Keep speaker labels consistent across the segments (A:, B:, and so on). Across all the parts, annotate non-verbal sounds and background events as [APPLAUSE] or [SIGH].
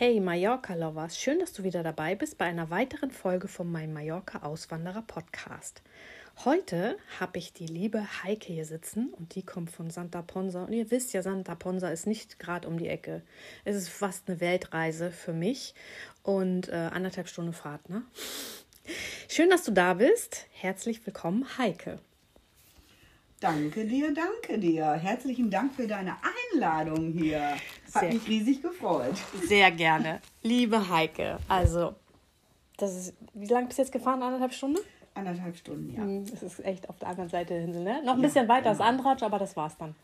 A: Hey Mallorca-Lovers, schön, dass du wieder dabei bist bei einer weiteren Folge von meinem Mallorca-Auswanderer-Podcast. Heute habe ich die liebe Heike hier sitzen und die kommt von Santa Ponsa. Und ihr wisst ja, Santa Ponsa ist nicht gerade um die Ecke. Es ist fast eine Weltreise für mich und äh, anderthalb Stunden Fahrt. Ne? Schön, dass du da bist. Herzlich willkommen, Heike.
B: Danke dir, danke dir. Herzlichen Dank für deine Einladung hier. Hat Sehr. mich riesig gefreut.
A: Sehr gerne. Liebe Heike, also, das ist, wie lange bist du jetzt gefahren? Anderthalb Stunden?
B: Anderthalb Stunden, ja. Hm,
A: das ist echt auf der anderen Seite der Insel, ne? Noch ein ja, bisschen weiter genau. als Andratsch, aber das war's dann.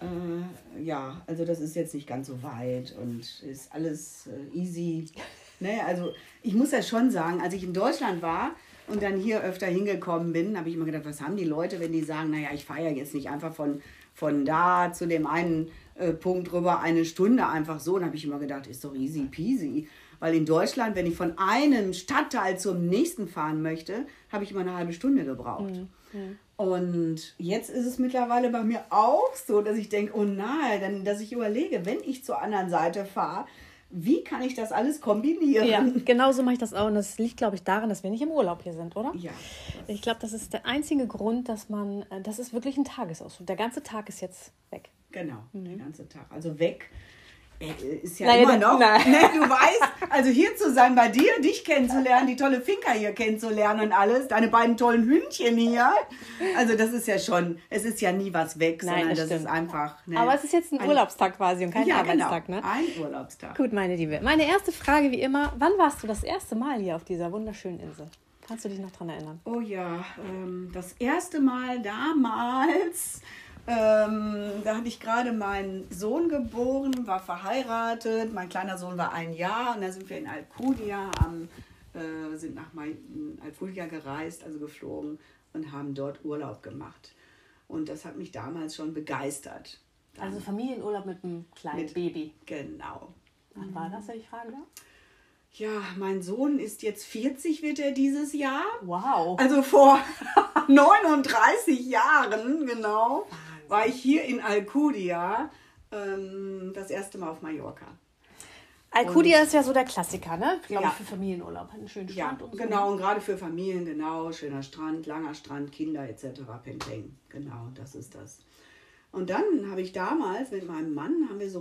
B: Äh, ja, also das ist jetzt nicht ganz so weit und ist alles äh, easy. [LAUGHS] Ne? Also ich muss ja schon sagen, als ich in Deutschland war, und dann hier öfter hingekommen bin, habe ich immer gedacht, was haben die Leute, wenn die sagen, naja, ich fahre ja jetzt nicht einfach von, von da zu dem einen äh, Punkt rüber eine Stunde einfach so. Und habe ich immer gedacht, ist doch easy peasy. Weil in Deutschland, wenn ich von einem Stadtteil zum nächsten fahren möchte, habe ich immer eine halbe Stunde gebraucht. Mhm. Mhm. Und jetzt ist es mittlerweile bei mir auch so, dass ich denke, oh nein, dass ich überlege, wenn ich zur anderen Seite fahre, wie kann ich das alles kombinieren?
A: Ja, [LAUGHS] genau so mache ich das auch. Und das liegt, glaube ich, daran, dass wir nicht im Urlaub hier sind, oder?
B: Ja.
A: Ich glaube, das ist der einzige Grund, dass man, äh, das ist wirklich ein Tagesausflug. Der ganze Tag ist jetzt weg.
B: Genau, mhm. der ganze Tag. Also weg ist ja nein, immer noch. Nein. [LAUGHS] Ne, du weißt, also hier zu sein bei dir, dich kennenzulernen, die tolle Finca hier kennenzulernen und alles, deine beiden tollen Hündchen hier. Also das ist ja schon, es ist ja nie was weg, nein, sondern das, das ist einfach.
A: Ne, Aber es ist jetzt ein, ein Urlaubstag quasi und kein ja, genau. Arbeitstag,
B: genau,
A: ne?
B: Ein Urlaubstag.
A: Gut, meine Liebe. Meine erste Frage wie immer: Wann warst du das erste Mal hier auf dieser wunderschönen Insel? Kannst du dich noch daran erinnern?
B: Oh ja, ähm, das erste Mal damals ähm, da hatte ich gerade meinen Sohn geboren, war verheiratet. Mein kleiner Sohn war ein Jahr und da sind wir in Alcudia, am, äh, sind nach Alcudia gereist, also geflogen und haben dort Urlaub gemacht. Und das hat mich damals schon begeistert.
A: Dann also Familienurlaub mit einem kleinen mit, Baby.
B: Genau.
A: Wann war das, wenn ich fragen darf?
B: Ja, mein Sohn ist jetzt 40, wird er dieses Jahr.
A: Wow.
B: Also vor [LAUGHS] 39 Jahren, genau war ich hier in Alcudia ähm, das erste Mal auf Mallorca.
A: Alcudia und, ist ja so der Klassiker, ne? Glaube ja. ich, für Familienurlaub. Einen schönen Strand
B: ja, und so. Genau, und gerade für Familien, genau. Schöner Strand, langer Strand, Kinder etc. Peng, Genau, das ist das. Und dann habe ich damals mit meinem Mann, haben wir so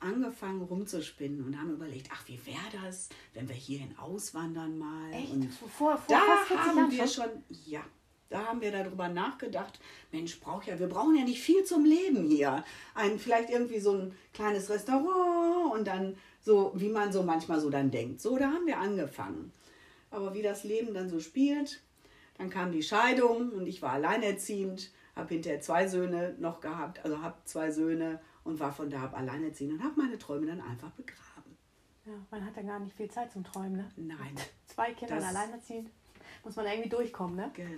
B: angefangen rumzuspinnen und haben überlegt, ach, wie wäre das, wenn wir hierhin auswandern mal.
A: Echt?
B: Und
A: vor, vor
B: da haben wir schon, ja, da haben wir darüber nachgedacht, Mensch, brauch ja, wir brauchen ja nicht viel zum Leben hier. Ein, vielleicht irgendwie so ein kleines Restaurant und dann so, wie man so manchmal so dann denkt. So, da haben wir angefangen. Aber wie das Leben dann so spielt, dann kam die Scheidung und ich war alleinerziehend, habe hinterher zwei Söhne noch gehabt, also habe zwei Söhne und war von da ab alleinerziehend und habe meine Träume dann einfach begraben.
A: Ja, man hat ja gar nicht viel Zeit zum Träumen, ne?
B: Nein. [LAUGHS]
A: Zwei Kinder alleinerziehend muss man irgendwie durchkommen, ne?
B: Genau.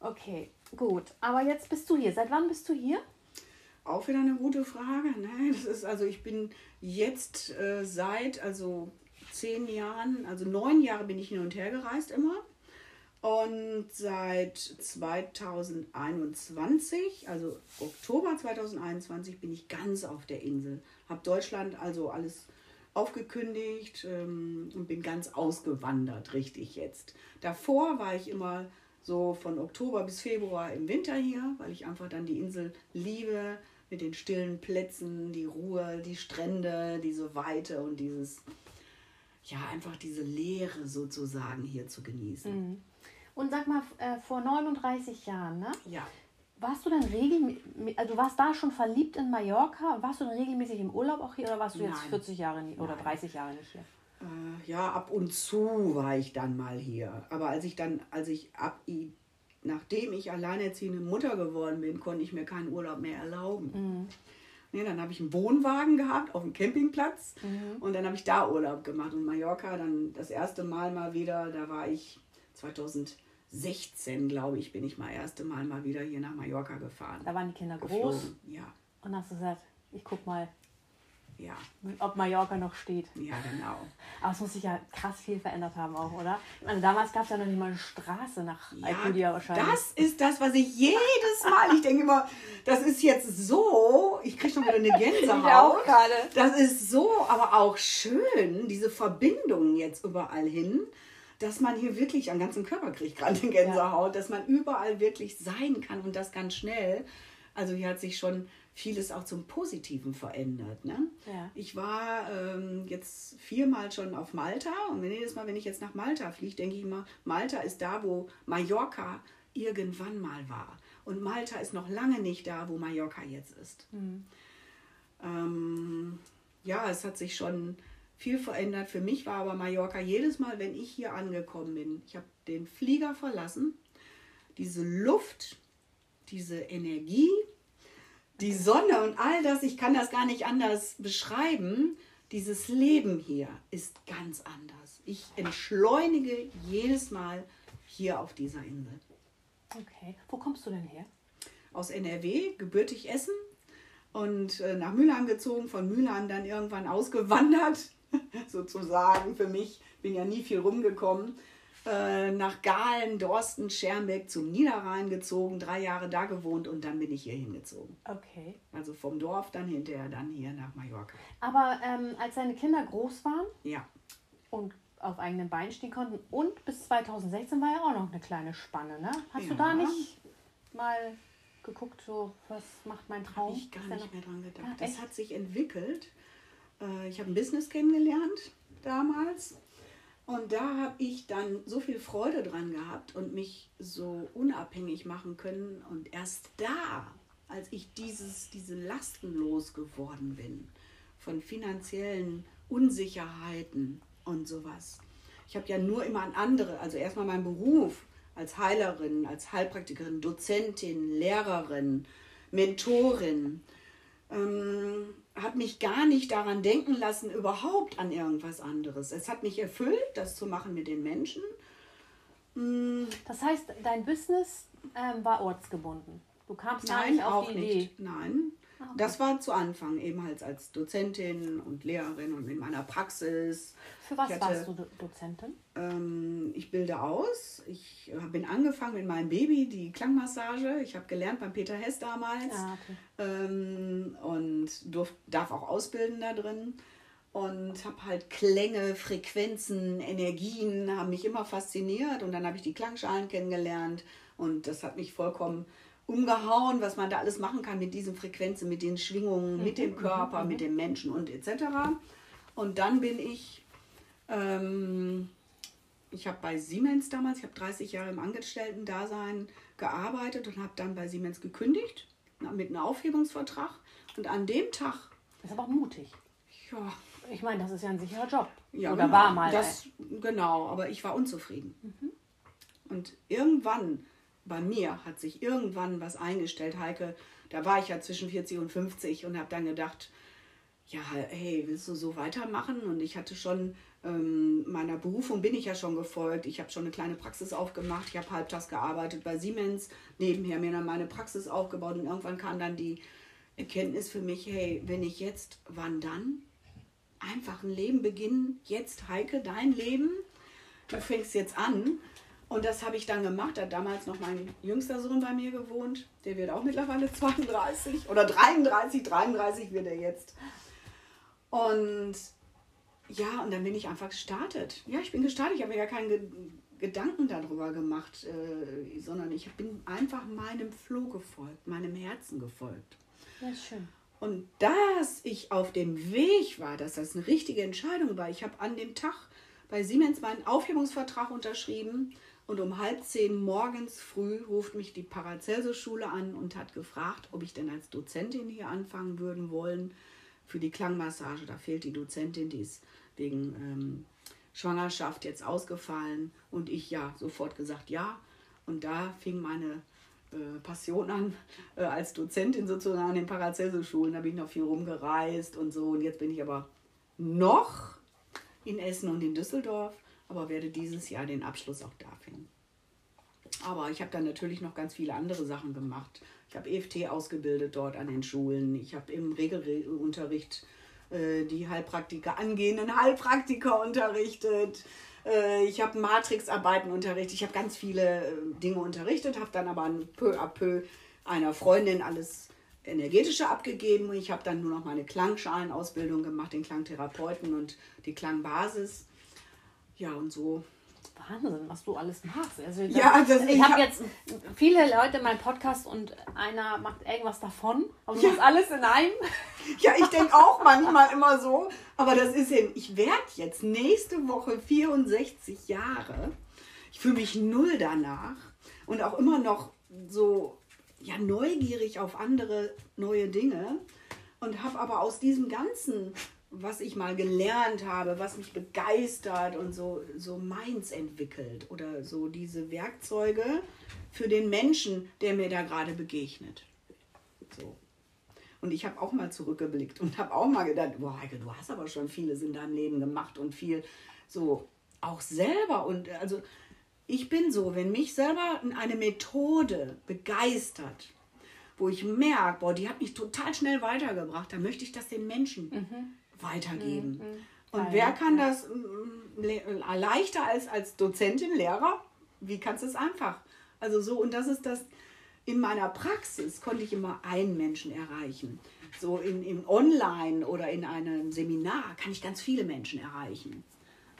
A: Okay, gut. Aber jetzt bist du hier. Seit wann bist du hier?
B: Auch wieder eine gute Frage. Ne? Das ist also, ich bin jetzt äh, seit also zehn Jahren, also neun Jahre bin ich hin und her gereist immer. Und seit 2021, also Oktober 2021, bin ich ganz auf der Insel. Habe Deutschland also alles aufgekündigt ähm, und bin ganz ausgewandert, richtig jetzt. Davor war ich immer so von Oktober bis Februar im Winter hier, weil ich einfach dann die Insel liebe mit den stillen Plätzen, die Ruhe, die Strände, diese Weite und dieses, ja, einfach diese Leere sozusagen hier zu genießen.
A: Mhm. Und sag mal, äh, vor 39 Jahren, ne?
B: Ja.
A: Warst du dann regelmäßig, also du warst da schon verliebt in Mallorca? Warst du dann regelmäßig im Urlaub auch hier oder warst du jetzt Nein. 40 Jahre nicht, oder 30 Jahre nicht hier?
B: Äh, ja, ab und zu war ich dann mal hier. Aber als ich dann, als ich ab, nachdem ich alleinerziehende Mutter geworden bin, konnte ich mir keinen Urlaub mehr erlauben. Mhm. Nee, dann habe ich einen Wohnwagen gehabt auf dem Campingplatz
A: Mhm.
B: und dann habe ich da Urlaub gemacht. Und Mallorca dann das erste Mal mal wieder, da war ich 2016, glaube ich, bin ich mal erste Mal mal wieder hier nach Mallorca gefahren.
A: Da waren die Kinder groß
B: Geflogen. Ja,
A: und hast du gesagt, ich guck mal,
B: ja,
A: ob Mallorca noch steht.
B: ja, genau.
A: Aber es muss sich ja krass viel verändert haben auch, oder? Ich meine, damals gab es ja noch nicht mal eine Straße nach Alcudia wahrscheinlich.
B: das ist das, was ich jedes Mal, ich denke immer, das ist jetzt so, ich kriege schon wieder eine [LAUGHS] Gänsehaut.
A: gerade.
B: Das ist so, aber auch schön, diese Verbindungen jetzt überall hin, dass man hier wirklich am ganzen Körper kriegt gerade eine Gänsehaut, dass man überall wirklich sein kann und das ganz schnell. Also hier hat sich schon vieles auch zum Positiven verändert. Ne?
A: Ja.
B: Ich war ähm, jetzt viermal schon auf Malta und jedes Mal, wenn ich jetzt nach Malta fliege, denke ich immer, Malta ist da, wo Mallorca irgendwann mal war. Und Malta ist noch lange nicht da, wo Mallorca jetzt ist. Ähm, ja, es hat sich schon viel verändert. Für mich war aber Mallorca jedes Mal, wenn ich hier angekommen bin, ich habe den Flieger verlassen, diese Luft, diese Energie, die Sonne und all das, ich kann das gar nicht anders beschreiben. Dieses Leben hier ist ganz anders. Ich entschleunige jedes Mal hier auf dieser Insel.
A: Okay. Wo kommst du denn her?
B: Aus NRW, gebürtig Essen und äh, nach Mülheim gezogen, von Mülheim dann irgendwann ausgewandert, [LAUGHS] sozusagen für mich. Bin ja nie viel rumgekommen. Äh, nach Galen, Dorsten, Schermbeck zum Niederrhein gezogen, drei Jahre da gewohnt und dann bin ich hier hingezogen.
A: Okay.
B: Also vom Dorf dann hinterher dann hier nach Mallorca.
A: Aber ähm, als deine Kinder groß waren
B: Ja,
A: und auf eigenen Beinen stehen konnten und bis 2016 war ja auch noch eine kleine Spanne, ne? Hast du
B: Ja.
A: da nicht mal geguckt, so was macht mein Traum?
B: habe ich gar nicht mehr dran gedacht.
A: Ja,
B: das
A: echt?
B: hat sich entwickelt. Äh, Ich habe ein Business kennengelernt damals. Und da habe ich dann so viel Freude dran gehabt und mich so unabhängig machen können. Und erst da, als ich dieses, diese Lasten losgeworden bin, von finanziellen Unsicherheiten und sowas. Ich habe ja nur immer an andere, also erstmal meinen Beruf als Heilerin, als Heilpraktikerin, Dozentin, Lehrerin, Mentorin, ähm, hat mich gar nicht daran denken lassen, überhaupt an irgendwas anderes. Es hat mich erfüllt, das zu machen mit den Menschen.
A: Das heißt, dein Business ähm, war ortsgebunden. Du kamst gar
B: Nein,
A: nicht auf
B: auch
A: die Idee.
B: nicht. Nein.
A: Ah, okay.
B: Das war zu Anfang eben halt als Dozentin und Lehrerin und in meiner Praxis.
A: Für was
B: hatte-
A: warst du Do Dozentin?
B: Ähm, ich bilde aus. Ich bin angefangen mit meinem Baby, die Klangmassage. Ich habe gelernt beim Peter Hess damals
A: Ah, okay.
B: ähm, und durf, darf auch ausbilden da drin. Und habe halt Klänge, Frequenzen, Energien, haben mich immer fasziniert. Und dann habe ich die Klangschalen kennengelernt. Und das hat mich vollkommen umgehauen, was man da alles machen kann mit diesen Frequenzen, mit den Schwingungen, mit dem Körper, mit dem Menschen und etc. Und dann bin ich ähm, ich habe bei Siemens damals, ich habe 30 Jahre im Angestellten-Dasein gearbeitet und habe dann bei Siemens gekündigt mit einem Aufhebungsvertrag. Und an dem Tag,
A: Das ist aber auch mutig.
B: ja,
A: Ich meine, das ist ja ein sicherer Job.
B: ja
A: Oder
B: genau,
A: war mal.
B: Das, genau, aber ich war unzufrieden. Und irgendwann, bei mir hat sich irgendwann was eingestellt, Heike, da war ich ja zwischen 40 und 50 und habe dann gedacht, ja, hey, willst du so weitermachen? Und ich hatte schon ähm, meiner Berufung bin ich ja schon gefolgt. Ich habe schon eine kleine Praxis aufgemacht. Ich habe halbtags gearbeitet bei Siemens, nebenher mir dann meine Praxis aufgebaut und irgendwann kam dann die Erkenntnis für mich, hey, wenn ich jetzt, wann dann? Einfach ein Leben beginnen. Jetzt, Heike, dein Leben. Du fängst jetzt an. Und das habe ich dann gemacht. Da hat damals noch mein jüngster Sohn bei mir gewohnt. Der wird auch mittlerweile [LAUGHS] 32 oder 33, 33 wird er jetzt. Und ja, und dann bin ich einfach gestartet. Ja, ich bin gestartet. Ich habe mir gar keinen Ge Gedanken darüber gemacht, äh, sondern ich bin einfach meinem Floh gefolgt, meinem Herzen gefolgt.
A: Ja, schön.
B: Und dass ich auf dem Weg war, dass das eine richtige Entscheidung war. Ich habe an dem Tag bei Siemens meinen Aufhebungsvertrag unterschrieben und um halb zehn morgens früh ruft mich die Paracelsus-Schule an und hat gefragt, ob ich denn als Dozentin hier anfangen würden wollen für die Klangmassage. Da fehlt die Dozentin, die ist wegen ähm, Schwangerschaft jetzt ausgefallen und ich ja sofort gesagt ja. Und da fing meine äh, Passion an äh, als Dozentin sozusagen an den Paracelsus-Schulen. Da bin ich noch viel rumgereist und so. Und jetzt bin ich aber noch in Essen und in Düsseldorf, aber werde dieses Jahr den Abschluss auch da finden. Aber ich habe dann natürlich noch ganz viele andere Sachen gemacht. Ich habe EFT ausgebildet dort an den Schulen. Ich habe im Regelunterricht äh, die Heilpraktiker, angehenden Heilpraktiker unterrichtet. Äh, ich habe Matrixarbeiten unterrichtet. Ich habe ganz viele äh, Dinge unterrichtet, habe dann aber peu à peu einer Freundin alles energetische abgegeben. Ich habe dann nur noch meine Klangschalenausbildung gemacht, den Klangtherapeuten und die Klangbasis. Ja, und so
A: Wahnsinn, was du alles machst. Also
B: das, ja, das,
A: ich, ich habe hab jetzt viele Leute in meinem Podcast und einer macht irgendwas davon. Aber ja. das alles in einem. [LAUGHS]
B: Ja, ich denke auch manchmal immer so. Aber das ist eben, ich werde jetzt nächste Woche 64 Jahre. Ich fühle mich null danach und auch immer noch so ja, neugierig auf andere neue Dinge und habe aber aus diesem ganzen was ich mal gelernt habe, was mich begeistert und so, so meins entwickelt oder so diese Werkzeuge für den Menschen, der mir da gerade begegnet. So. Und ich habe auch mal zurückgeblickt und habe auch mal gedacht, boah, Heike, du hast aber schon vieles in deinem Leben gemacht und viel so auch selber. Und also ich bin so, wenn mich selber eine Methode begeistert, wo ich merke, boah, die hat mich total schnell weitergebracht, dann möchte ich das den Menschen mhm weitergeben. Mhm. Und Nein, wer kann ja. das mm, leichter als als Dozentin, Lehrer? Wie kannst du es einfach? Also so, und das ist das, in meiner Praxis konnte ich immer einen Menschen erreichen. So in, in Online oder in einem Seminar kann ich ganz viele Menschen erreichen.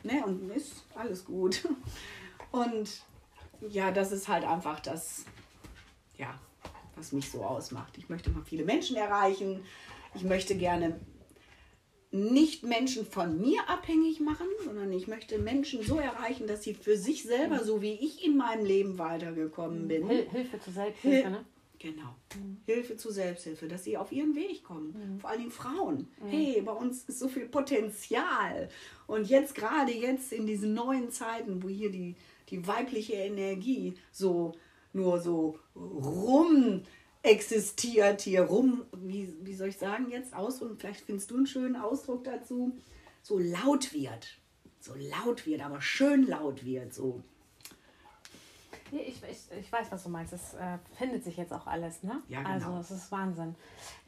B: Ne? Und ist alles gut. [LAUGHS] Und ja, das ist halt einfach das, ja, was mich so ausmacht. Ich möchte mal viele Menschen erreichen. Ich möchte gerne nicht Menschen von mir abhängig machen, sondern ich möchte Menschen so erreichen, dass sie für sich selber, so wie ich in meinem Leben weitergekommen bin.
A: Hil Hilfe zur Selbsthilfe, Hil
B: ne? Genau. Mhm. Hilfe zur Selbsthilfe, dass sie auf ihren Weg kommen. Mhm. Vor allen Dingen Frauen. Mhm. Hey, bei uns ist so viel Potenzial. Und jetzt gerade jetzt in diesen neuen Zeiten, wo hier die, die weibliche Energie so nur so rum existiert hier rum, wie, wie soll ich sagen jetzt aus und vielleicht findest du einen schönen Ausdruck dazu, so laut wird. So laut wird, aber schön laut wird. So.
A: Ich, ich, ich weiß, was du meinst. Es äh, findet sich jetzt auch alles, ne?
B: Ja, genau.
A: Also es ist Wahnsinn.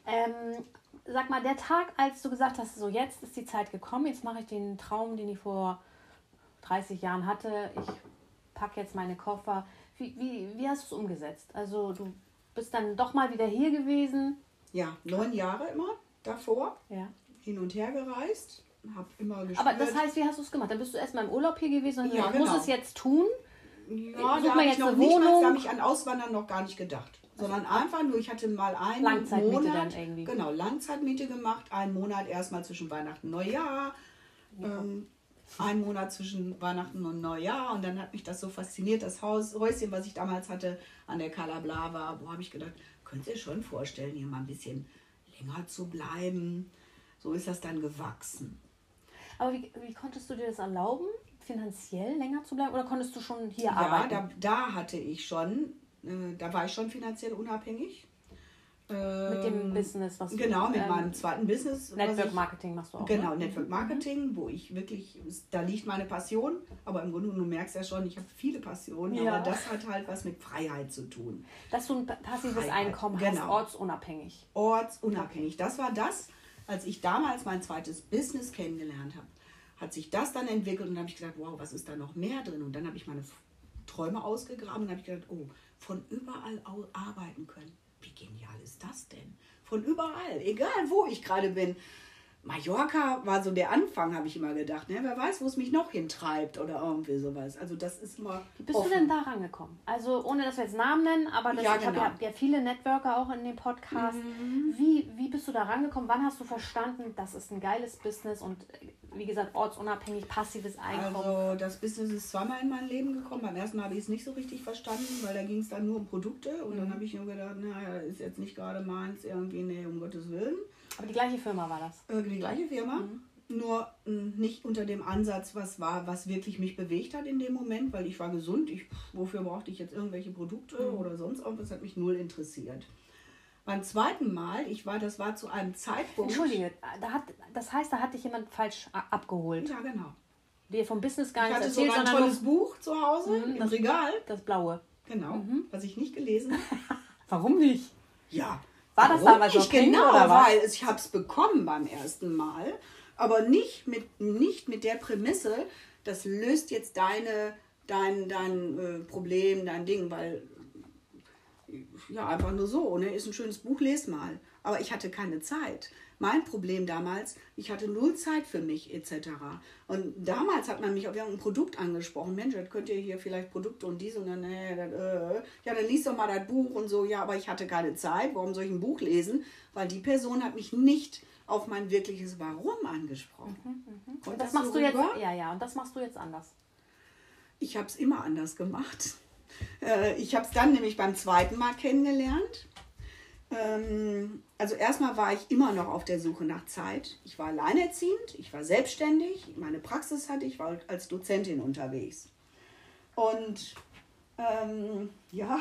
A: Ähm, sag mal, der Tag, als du gesagt hast, so jetzt ist die Zeit gekommen, jetzt mache ich den Traum, den ich vor 30 Jahren hatte, ich packe jetzt meine Koffer. Wie, wie, wie hast du es umgesetzt? Also du bist dann doch mal wieder hier gewesen.
B: Ja, neun Jahre immer davor.
A: Ja.
B: Hin und her gereist. Hab immer
A: gespürt. Aber das heißt, wie hast du es gemacht? Dann bist du erstmal im Urlaub hier gewesen und ja, genau. muss es jetzt tun.
B: Ja, da habe ich noch nicht mal, da ich an Auswandern noch gar nicht gedacht. Sondern einfach nur, ich hatte mal einen Langzeitmiete Monat, dann irgendwie. Genau, Langzeitmiete gemacht, einen Monat erstmal zwischen Weihnachten und Neujahr. Ja. Ähm, einen Monat zwischen Weihnachten und Neujahr und dann hat mich das so fasziniert, das Haus, Häuschen, was ich damals hatte an der Cala Blava, wo habe ich gedacht, könnt ihr schon vorstellen, hier mal ein bisschen länger zu bleiben. So ist das dann gewachsen.
A: Aber wie, wie konntest du dir das erlauben, finanziell länger zu bleiben oder konntest du schon hier
B: ja,
A: arbeiten?
B: Ja, da, da hatte ich schon, äh, da war ich schon finanziell unabhängig.
A: Mit dem ähm, Business,
B: was Genau, mit ähm, meinem zweiten Business.
A: Network Marketing machst du auch.
B: Genau, ne? Network Marketing, wo ich wirklich, da liegt meine Passion, aber im Grunde, du merkst ja schon, ich habe viele Passionen, ja. aber das hat halt was mit Freiheit zu tun.
A: Dass du ein passives Freiheit. Einkommen genau. hast, ortsunabhängig.
B: Ortsunabhängig. Das war das, als ich damals mein zweites Business kennengelernt habe, hat sich das dann entwickelt und habe ich gesagt, wow, was ist da noch mehr drin? Und dann habe ich meine Träume ausgegraben und habe ich gedacht, oh, von überall arbeiten können wie genial ist das denn? Von überall, egal wo ich gerade bin. Mallorca war so der Anfang, habe ich immer gedacht. Ne? Wer weiß, wo es mich noch hintreibt oder irgendwie sowas. Also das ist immer.
A: Wie bist offen. du denn da rangekommen? Also ohne dass wir jetzt Namen nennen, aber das, ja, ich genau. habe ja, ja, viele Networker auch in dem Podcast. Mhm. Wie, wie bist du da rangekommen? Wann hast du verstanden, das ist ein geiles Business und wie gesagt, ortsunabhängig, passives Einkommen?
B: Also das Business ist zweimal in mein Leben gekommen. Beim ersten Mal habe ich es nicht so richtig verstanden, weil da ging es dann nur um Produkte und mhm. dann habe ich nur gedacht, naja, ist jetzt nicht gerade meins irgendwie, nee, um Gottes Willen.
A: Aber die gleiche Firma war das?
B: Äh, die gleiche Firma. Mhm. nur mh, nicht unter dem Ansatz, was war, was wirklich mich bewegt hat in dem Moment, weil ich war gesund. Ich, wofür brauchte ich jetzt irgendwelche Produkte oder sonst irgendwas, hat mich null interessiert. Beim zweiten Mal, ich war, das war zu einem Zeitpunkt.
A: Entschuldige, da hat, das heißt, da hat dich jemand falsch abgeholt.
B: Ja, genau.
A: Dir vom Business gar
B: Ich
A: nichts
B: hatte
A: erzählt,
B: sogar ein
A: sondern
B: tolles Buch zu Hause
A: Mhm,
B: im
A: das-
B: Regal.
A: das Blaue.
B: Genau, was ich nicht gelesen habe. [LAUGHS]
A: Warum nicht?
B: Ja.
A: War das damals
B: nicht
A: pink
B: genau,
A: oder was?
B: weil es- ich habe es bekommen beim ersten Mal, aber nicht mit, nicht mit der Prämisse, das löst jetzt deine, dein, dein äh, Problem, dein Ding, weil ja, einfach nur so, ne? Ist ein schönes Buch, lest mal. Aber ich hatte keine Zeit. Mein Problem damals, ich hatte null Zeit für mich etc. Und damals hat man mich auf irgendein Produkt angesprochen. Mensch, das könnt ihr hier vielleicht Produkte und dies und dann, nee, das, äh. ja, dann liest doch mal das Buch und so. Ja, aber ich hatte keine Zeit. Warum soll ich ein Buch lesen? Weil die Person hat mich nicht auf mein wirkliches Warum angesprochen. Kommt
A: Und das
B: so
A: machst du jetzt, ja, ja, und das machst du jetzt anders.
B: Ich habe es immer anders gemacht. Äh, ich habe es dann nämlich beim zweiten Mal kennengelernt. Ähm, also erstmal war ich immer noch auf der Suche nach Zeit. Ich war alleinerziehend, ich war selbstständig, meine Praxis hatte ich, war als Dozentin unterwegs. Und ähm, ja,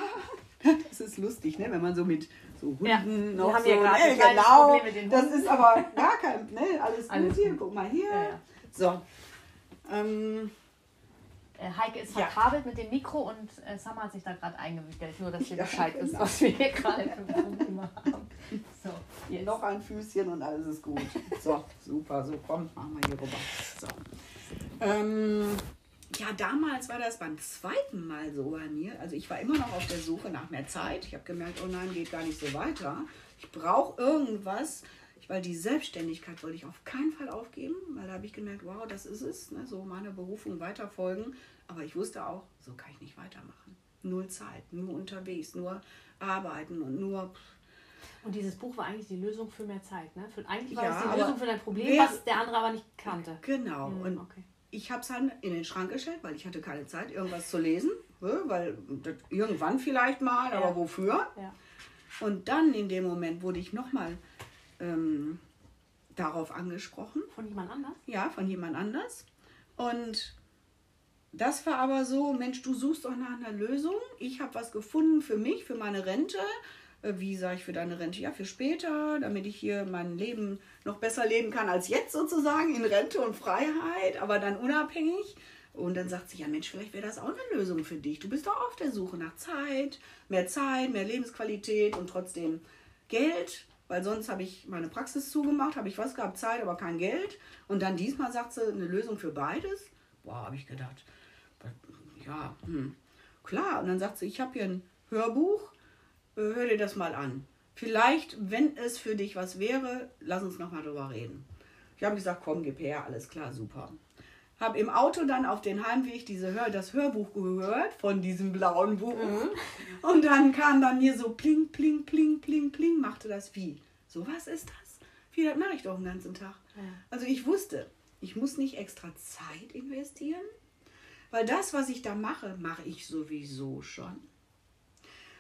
B: [LAUGHS] das ist lustig, ne? wenn man so mit so Hunden
A: Ja,
B: noch
A: haben
B: so,
A: hier gerade
B: ne? genau,
A: Problem mit den
B: das ist aber gar [LAUGHS] kein, ne? alles gut
A: Alles
B: hier,
A: gut.
B: guck mal hier.
A: Ja, ja.
B: So, ähm,
A: Äh, Heike ist
B: Ja.
A: verkabelt mit dem Mikro und äh, Summer hat sich da gerade eingewickelt, nur dass ihr [LAUGHS]
B: Ja,
A: Bescheid wisst,
B: genau.
A: was wir hier gerade für Probleme haben. So, jetzt.
B: Noch ein Füßchen und alles ist gut. So, super, so komm, machen wir hier rüber. So. Ähm, ja, damals war das beim zweiten Mal so bei mir. Also ich war immer noch auf der Suche nach mehr Zeit. Ich habe gemerkt, oh nein, geht gar nicht so weiter. Ich brauche irgendwas, weil die Selbstständigkeit wollte ich auf keinen Fall aufgeben, weil da habe ich gemerkt, wow, das ist es, ne, so meine Berufung weiterfolgen. Aber ich wusste auch, so kann ich nicht weitermachen. Null Zeit, nur unterwegs, nur arbeiten und nur
A: Und dieses Buch war eigentlich die Lösung für mehr Zeit, ne? Für, eigentlich war
B: Ja,
A: es die Lösung für dein Problem,
B: wer-
A: was der andere aber nicht kannte.
B: Genau.
A: Mhm,
B: Und
A: okay.
B: ich habe es dann in den Schrank gestellt, weil ich hatte keine Zeit, irgendwas zu lesen. ne, Weil das irgendwann vielleicht mal,
A: Ja.
B: aber wofür?
A: Ja.
B: Und dann in dem Moment wurde ich nochmal ähm, darauf angesprochen.
A: Von jemand anders?
B: Ja, von jemand anders. Und das war aber so, Mensch, du suchst doch nach einer Lösung. Ich habe was gefunden für mich, für meine Rente. Äh, Wie sage ich für deine Rente? Ja, für später, damit ich hier mein Leben noch besser leben kann als jetzt sozusagen, in Rente und Freiheit, aber dann unabhängig. Und dann sagt sie, ja Mensch, vielleicht wäre das auch eine Lösung für dich. Du bist doch auf der Suche nach Zeit, mehr Zeit, mehr Lebensqualität und trotzdem Geld, weil sonst habe ich meine Praxis zugemacht, habe ich was gehabt, Zeit, aber kein Geld. Und dann diesmal sagt sie, eine Lösung für beides. Boah, habe ich gedacht, ja, hm, klar. Und dann sagt sie, ich habe hier ein Hörbuch, äh, hör dir das mal an. Vielleicht, wenn es für dich was wäre, lass uns nochmal drüber reden. Ich habe gesagt, komm, gib her, alles klar, super. Habe im Auto dann auf den Heimweg diese Hör das Hörbuch gehört von diesem blauen Buch. Und dann kam bei mir so pling, pling, pling, pling, pling, machte das wie. So was ist das? Wie, das mache ich doch den ganzen Tag.
A: Ja.
B: Also ich wusste, ich muss nicht extra Zeit investieren, weil das, was ich da mache, mache ich sowieso schon.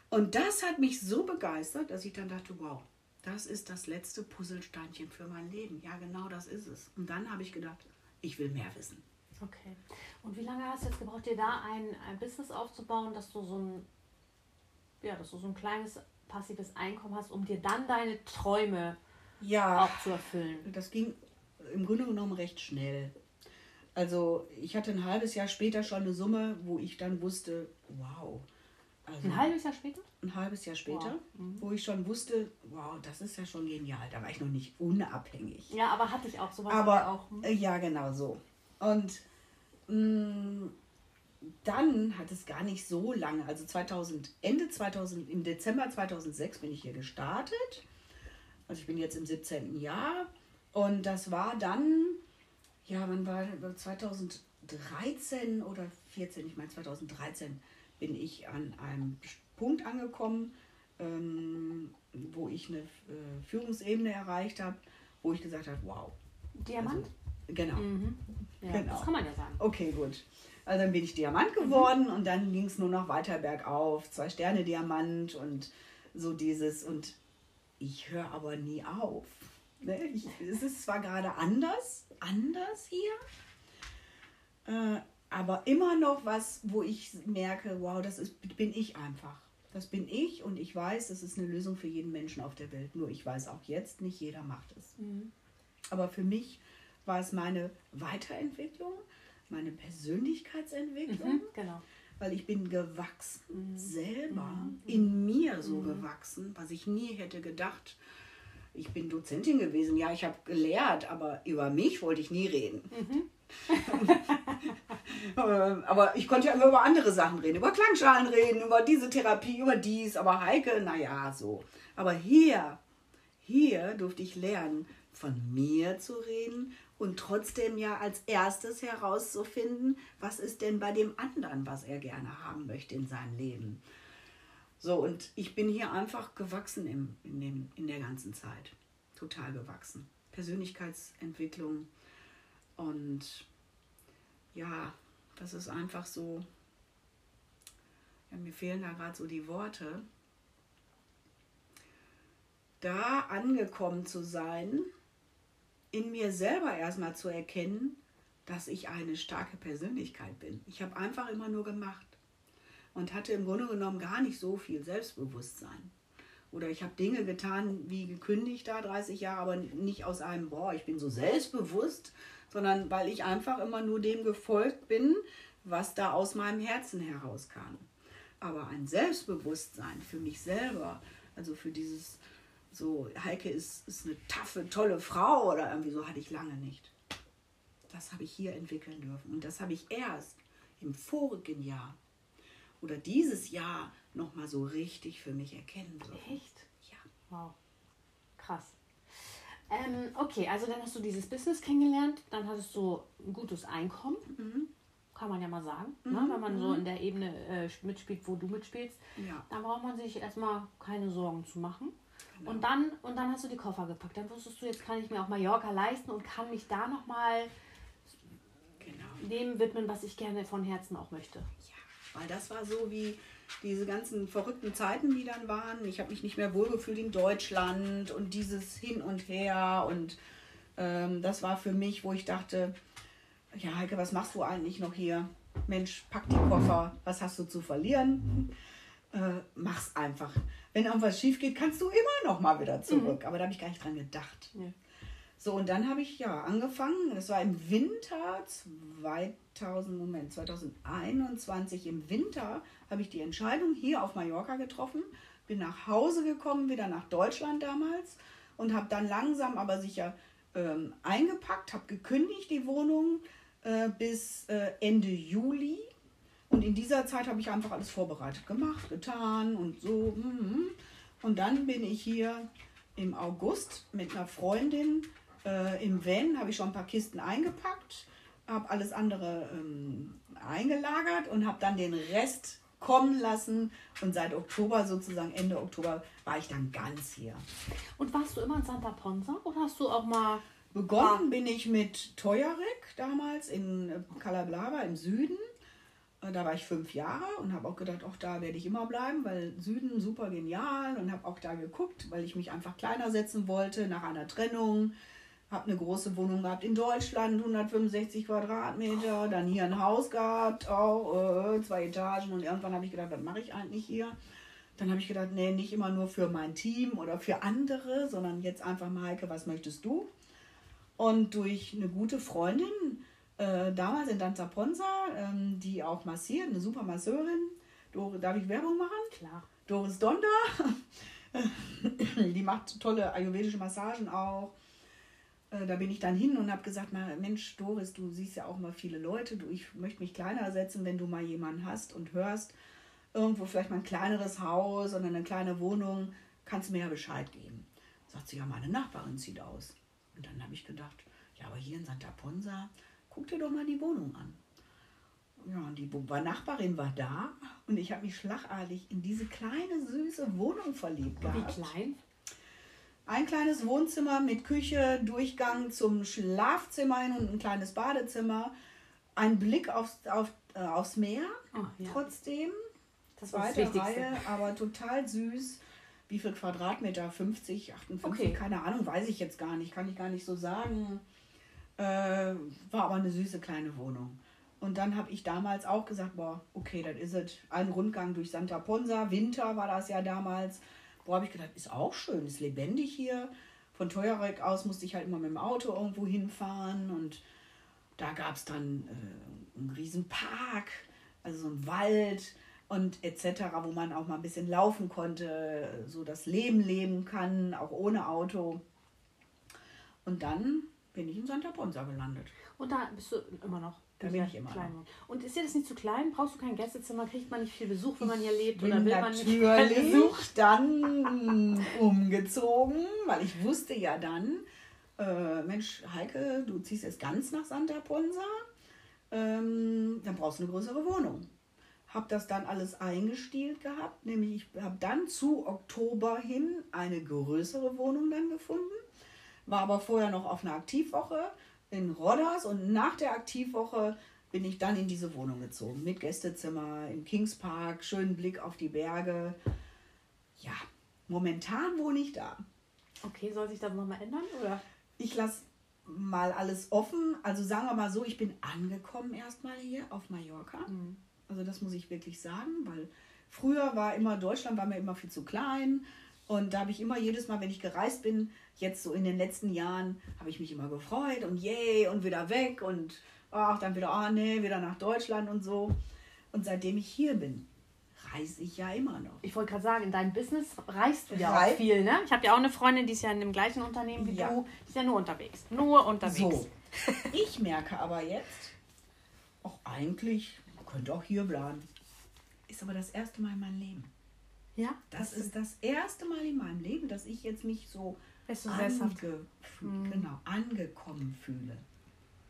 B: Und das hat mich so begeistert, dass ich dann dachte, wow, das ist das letzte Puzzlesteinchen für mein Leben. Ja, genau das ist es. Und dann habe ich gedacht, ich will mehr wissen.
A: Okay. Und wie lange hast du jetzt gebraucht, dir da ein, ein Business aufzubauen, dass du so ein, ja, dass du so ein kleines passives Einkommen hast, um dir dann deine Träume
B: Ja,
A: auch zu erfüllen?
B: das ging im Grunde genommen recht schnell. Also ich hatte ein halbes Jahr später schon eine Summe, wo ich dann wusste, wow. Also
A: Ein halbes Jahr später?
B: ein halbes Jahr später,
A: Wow. Mhm.
B: wo ich schon wusste, wow, das ist ja schon genial. Da war ich noch nicht unabhängig.
A: Ja, aber hatte ich auch sowas.
B: Aber
A: auch. hm?
B: ja, genau so. Und dann hat es gar nicht so lange, also 2000, Ende 2000, im Dezember 2006 bin ich hier gestartet. Also ich bin jetzt im 17. Jahr. Und das war dann, ja, wann war 2013 oder 14, ich meine 2013 bin ich an einem Punkt angekommen, ähm, wo ich eine äh, Führungsebene erreicht habe, wo ich gesagt habe, wow.
A: Diamant?
B: Also, genau.
A: mhm. Ja,
B: genau.
A: das kann man ja sagen.
B: Okay, gut. Also dann bin ich Diamant geworden und dann ging es nur noch weiter bergauf. Zwei Sterne Diamant und so dieses. Und ich höre aber nie auf. Ne? Ich, es ist zwar gerade anders, anders hier, äh, aber immer noch was, wo ich merke, wow, das ist, bin ich einfach. Das bin ich und ich weiß, das ist eine Lösung für jeden Menschen auf der Welt. Nur ich weiß auch jetzt, nicht jeder macht es. Mhm. Aber für mich war es meine Weiterentwicklung, meine Persönlichkeitsentwicklung. Mhm, genau. Weil ich bin gewachsen, mhm. selber, mhm. in mir so mhm. gewachsen, was ich nie hätte gedacht. Ich bin Dozentin gewesen, ja, ich habe gelehrt, aber über mich wollte ich nie reden. Mhm. [LAUGHS] Aber ich konnte ja immer über andere Sachen reden, über Klangschalen reden, über diese Therapie, über dies. Aber Heike, naja, so. Aber hier, hier durfte ich lernen, von mir zu reden und trotzdem ja als erstes herauszufinden, was ist denn bei dem anderen, was er gerne haben möchte in seinem Leben. So, und ich bin hier einfach gewachsen im, in, dem, in der ganzen Zeit. Total gewachsen. Persönlichkeitsentwicklung und ja, das ist einfach so, ja, mir fehlen da gerade so die Worte, da angekommen zu sein, in mir selber erstmal zu erkennen, dass ich eine starke Persönlichkeit bin. Ich habe einfach immer nur gemacht und hatte im Grunde genommen gar nicht so viel Selbstbewusstsein. Oder ich habe Dinge getan, wie gekündigt da 30 Jahre, aber nicht aus einem, boah, ich bin so selbstbewusst, sondern weil ich einfach immer nur dem gefolgt bin, was da aus meinem Herzen herauskam. Aber ein Selbstbewusstsein für mich selber, also für dieses, so, Heike ist, ist eine taffe, tolle Frau oder irgendwie so, hatte ich lange nicht. Das habe ich hier entwickeln dürfen. Und das habe ich erst im vorigen Jahr oder dieses Jahr nochmal so richtig für mich erkennen dürfen.
A: Echt? Ja. Wow. Krass. Ähm, okay, also dann hast du dieses Business kennengelernt, dann hattest du ein gutes Einkommen, mhm. kann man ja mal sagen, ne? mhm. ne? wenn man so mhm. in der Ebene äh, mitspielt, wo du mitspielst. Ja. Dann braucht man sich erstmal keine Sorgen zu machen. Und, dann, und dann hast du die Koffer gepackt. Dann wusstest du, jetzt kann ich mir auch Mallorca leisten und kann mich da nochmal genau. dem widmen, was ich gerne von Herzen auch möchte.
B: Ja, weil das war so wie diese ganzen verrückten Zeiten, die dann waren. Ich habe mich nicht mehr wohlgefühlt in Deutschland und dieses Hin und Her. Und ähm, das war für mich, wo ich dachte, ja Heike, was machst du eigentlich noch hier? Mensch, pack die Koffer, was hast du zu verlieren? Äh, mach's einfach. Wenn irgendwas schief geht, kannst du immer noch mal wieder zurück. Mhm. Aber da habe ich gar nicht dran gedacht. Ja. So, und dann habe ich ja angefangen, das war im Winter 2000, Moment, 2021, im Winter habe ich die Entscheidung hier auf Mallorca getroffen, bin nach Hause gekommen, wieder nach Deutschland damals und habe dann langsam aber sicher ähm, eingepackt, habe gekündigt die Wohnung äh, bis äh, Ende Juli. Und in dieser Zeit habe ich einfach alles vorbereitet gemacht, getan und so. Mm, und dann bin ich hier im August mit einer Freundin äh, Im Van habe ich schon ein paar Kisten eingepackt, habe alles andere ähm, eingelagert und habe dann den Rest kommen lassen. Und seit Oktober, sozusagen Ende Oktober, war ich dann ganz hier.
A: Und warst du immer in Santa Ponsa oder hast du auch mal.
B: Begonnen ah. bin ich mit Teuerek damals in äh, Calablava im Süden. Da war ich fünf Jahre und habe auch gedacht, auch da werde ich immer bleiben, weil Süden super genial und habe auch da geguckt, weil ich mich einfach kleiner setzen wollte nach einer Trennung habe eine große Wohnung gehabt in Deutschland, 165 Quadratmeter, dann hier ein Haus gehabt, auch äh, zwei Etagen und irgendwann habe ich gedacht, was mache ich eigentlich hier? Dann habe ich gedacht, nee, nicht immer nur für mein Team oder für andere, sondern jetzt einfach mal, Heike, was möchtest du? Und durch eine gute Freundin, äh, damals in Danza Ponza, ähm, die auch massiert, eine super Masseurin, darf ich Werbung machen?
A: Klar.
B: Doris Donder, [LAUGHS] die macht tolle ayurvedische Massagen auch äh, da bin ich dann hin und habe gesagt, Mensch, Doris, du siehst ja auch mal viele Leute, du, ich möchte mich kleiner setzen, wenn du mal jemanden hast und hörst, irgendwo vielleicht mal ein kleineres Haus oder eine kleine Wohnung, kannst du mir ja Bescheid geben. Sagt sie, ja, meine Nachbarin zieht aus. Und dann habe ich gedacht, ja, aber hier in Santa Ponsa, guck dir doch mal die Wohnung an. Ja, und die Nachbarin war da und ich habe mich schlagartig in diese kleine, süße Wohnung verliebt
A: gehabt. Wie klein?
B: ein kleines Wohnzimmer mit Küche, Durchgang zum Schlafzimmer hin und ein kleines Badezimmer. Ein Blick aufs, auf, äh, aufs Meer, oh, ja. trotzdem. Das war Zweite Reihe, aber total süß. wie viel Quadratmeter? 50, 58,
A: Okay.
B: keine Ahnung, weiß ich jetzt gar nicht, kann ich gar nicht so sagen. Äh, war aber eine süße kleine Wohnung. Und dann habe ich damals auch gesagt, boah, okay, das ist es. Ein Rundgang durch Santa Ponsa, Winter war das ja damals. Boah, habe ich gedacht, ist auch schön, ist lebendig hier. Von Teuerek aus musste ich halt immer mit dem Auto irgendwo hinfahren und da gab es dann äh, einen riesen Park, also so einen Wald und etc., wo man auch mal ein bisschen laufen konnte, so das Leben leben kann, auch ohne Auto. Und dann bin ich in Santa Ponsa gelandet.
A: Und da bist du immer noch.
B: Da
A: in
B: bin ich immer
A: kleinen Wohnung. Und ist dir das nicht zu klein? Brauchst du kein Gästezimmer? Kriegt man nicht viel Besuch, wenn man hier lebt?
B: bin
A: Oder will man nicht viel Besuch? [LAUGHS]
B: dann umgezogen, weil ich wusste ja dann, äh, Mensch, Heike, du ziehst jetzt ganz nach Santa Ponsa, ähm, dann brauchst du eine größere Wohnung. Hab das dann alles eingestielt gehabt, nämlich ich habe dann zu Oktober hin eine größere Wohnung dann gefunden, war aber vorher noch auf einer Aktivwoche in Rodders und nach der Aktivwoche bin ich dann in diese Wohnung gezogen mit Gästezimmer im Kings Park, schönen Blick auf die Berge. Ja, momentan wohne ich da.
A: Okay, soll sich das nochmal ändern? Oder?
B: Ich lasse mal alles offen. Also sagen wir mal so, ich bin angekommen erstmal hier auf Mallorca. Also das muss ich wirklich sagen, weil früher war immer Deutschland war mir immer viel zu klein und da habe ich immer jedes Mal, wenn ich gereist bin, jetzt so in den letzten Jahren, habe ich mich immer gefreut und yay und wieder weg und ach dann wieder ah nee wieder nach Deutschland und so. Und seitdem ich hier bin, reise ich ja immer noch.
A: Ich wollte gerade sagen, in deinem Business reist du ja
B: Rei-
A: auch viel, ne? Ich habe ja auch eine Freundin, die ist ja in dem gleichen Unternehmen wie
B: Ja.
A: du. Die ist ja nur unterwegs. Nur unterwegs.
B: So, ich merke aber jetzt, auch eigentlich könnte auch hier bleiben. Ist aber das erste Mal in meinem Leben.
A: Ja?
B: Das ist das erste Mal in meinem Leben, dass ich jetzt mich so
A: Bist du sesshaft?
B: ange genau, angekommen fühle.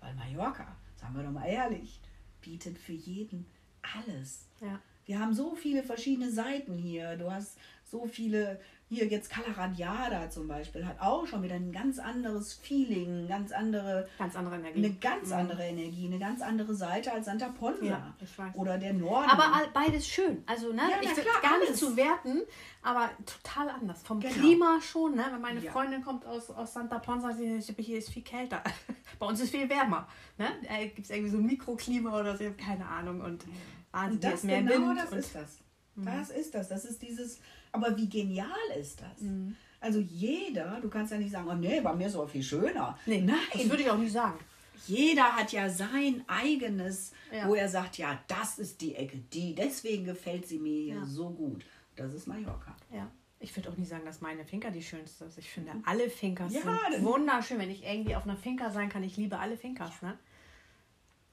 B: Weil Mallorca, sagen wir doch mal ehrlich, bietet für jeden alles.
A: Ja.
B: Wir haben so viele verschiedene Seiten hier. Du hast so viele, hier jetzt Calaradiada zum Beispiel, hat auch schon wieder ein ganz anderes Feeling, ganz andere,
A: Ganz andere Energie.
B: eine ganz andere Energie, eine ganz andere Seite als Santa Ponsa.
A: Ja.
B: Oder der Norden.
A: Aber all- beides schön. Also, ne,
B: Ja,
A: ich will gar nicht zu werten, aber total anders. Vom
B: Genau.
A: Klima schon, ne? Wenn meine
B: Ja.
A: Freundin kommt aus, aus Santa Ponsa, sie sagt, hier ist viel kälter. [LAUGHS] Bei uns ist viel wärmer. Ne? Da gibt es irgendwie so ein Mikroklima oder so, keine Ahnung. Und, Wahnsinn,
B: Und das
A: mehr
B: genau
A: Wind.
B: das
A: und,
B: ist das. Das ist das. Das ist dieses, aber wie genial ist das?
A: Mhm.
B: Also jeder, du kannst ja nicht sagen, oh nee, bei mir ist es aber viel schöner.
A: nee,
B: Nein,
A: das würde ich auch nicht sagen.
B: jeder hat ja sein eigenes,
A: Ja.
B: wo er sagt, ja, das ist die Ecke, die, deswegen gefällt sie mir hier
A: Ja.
B: so gut. Das ist Mallorca.
A: Ja. Ich würde auch nicht sagen, dass meine Finca die schönste ist. Ich finde, alle Fincas
B: Ja,
A: sind wunderschön. Wenn ich irgendwie auf einer Finca sein kann, ich liebe alle Fincas. Ne?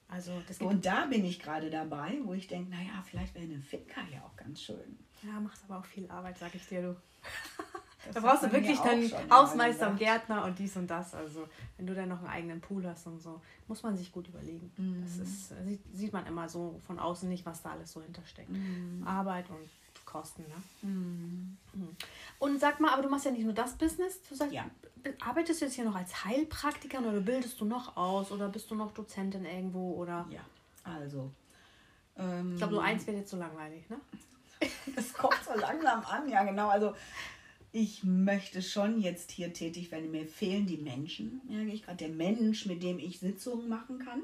A: Also, das
B: Und da bin ich gerade dabei, wo ich denke, naja, vielleicht wäre eine Finca ja auch ganz schön.
A: Ja, macht aber auch viel Arbeit, sag ich dir, du. [LAUGHS] Da brauchst du wirklich dann Hausmeister und. Gärtner und dies und das. Also, wenn du dann noch einen eigenen Pool hast und so, muss man sich gut überlegen.
B: Mhm.
A: Das ist, sieht, sieht man immer so von außen nicht, was da alles so hintersteckt.
B: Mhm.
A: Arbeit und Kosten, ne? Mhm. Und sag mal, aber du machst ja nicht nur das Business. Du sagst,
B: Ja.
A: arbeitest du jetzt hier noch als Heilpraktikerin oder bildest du noch aus oder bist du noch Dozentin irgendwo oder?
B: Ja, also. Ähm,
A: Ich glaube, so eins wird jetzt so langweilig, ne? [LAUGHS]
B: Es kommt so langsam an, ja genau. Also ich möchte schon jetzt hier tätig werden. Mir fehlen die Menschen, merke ich gerade. Der Mensch, mit dem ich Sitzungen machen kann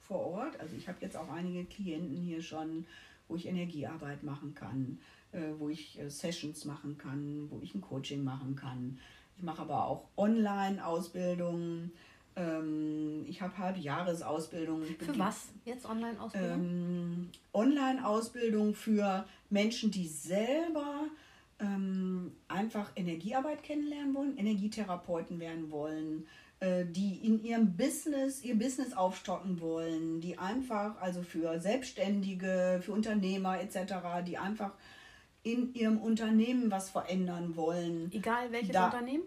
B: vor Ort. Also ich habe jetzt auch einige Klienten hier schon, wo ich Energiearbeit machen kann, äh, wo ich äh, Sessions machen kann, wo ich ein Coaching machen kann. Ich mache aber auch Online-Ausbildungen. Ähm, ich habe Halbjahresausbildungen. Ich bin
A: Für was? Jetzt Online-Ausbildung?
B: ähm, Online-Ausbildung für Menschen, die selber ähm, einfach Energiearbeit kennenlernen wollen, Energietherapeuten werden wollen, äh, die in ihrem Business, ihr Business aufstocken wollen, die einfach, also für Selbstständige, für Unternehmer etc., die einfach in ihrem Unternehmen was verändern wollen.
A: Egal welches
B: da-
A: Unternehmen?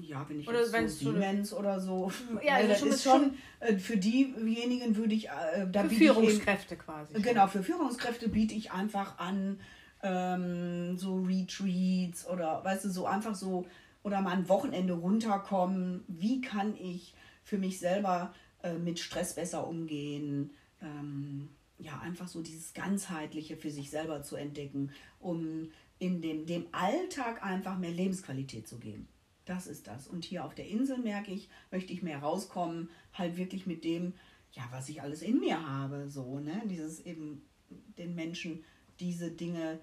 B: Ja, wenn ich
A: Oder
B: jetzt so Siemens oder so.
A: Ja, [LAUGHS] also
B: das
A: schon-
B: ist schon, äh, für diejenigen würde ich, äh, da
A: Für
B: ich eben-
A: Führungskräfte quasi.
B: Genau, für Führungskräfte biete ich einfach an, ähm, so Retreats oder weißt du, so einfach so, oder mal ein Wochenende runterkommen. Wie kann ich für mich selber äh, mit Stress besser umgehen? Ähm, ja, einfach so dieses Ganzheitliche für sich selber zu entdecken, um in den, dem Alltag einfach mehr Lebensqualität zu geben. Das ist das. Und hier auf der Insel merke ich, möchte ich mehr rauskommen, halt wirklich mit dem, ja, was ich alles in mir habe, so, ne? Dieses eben den Menschen diese Dinge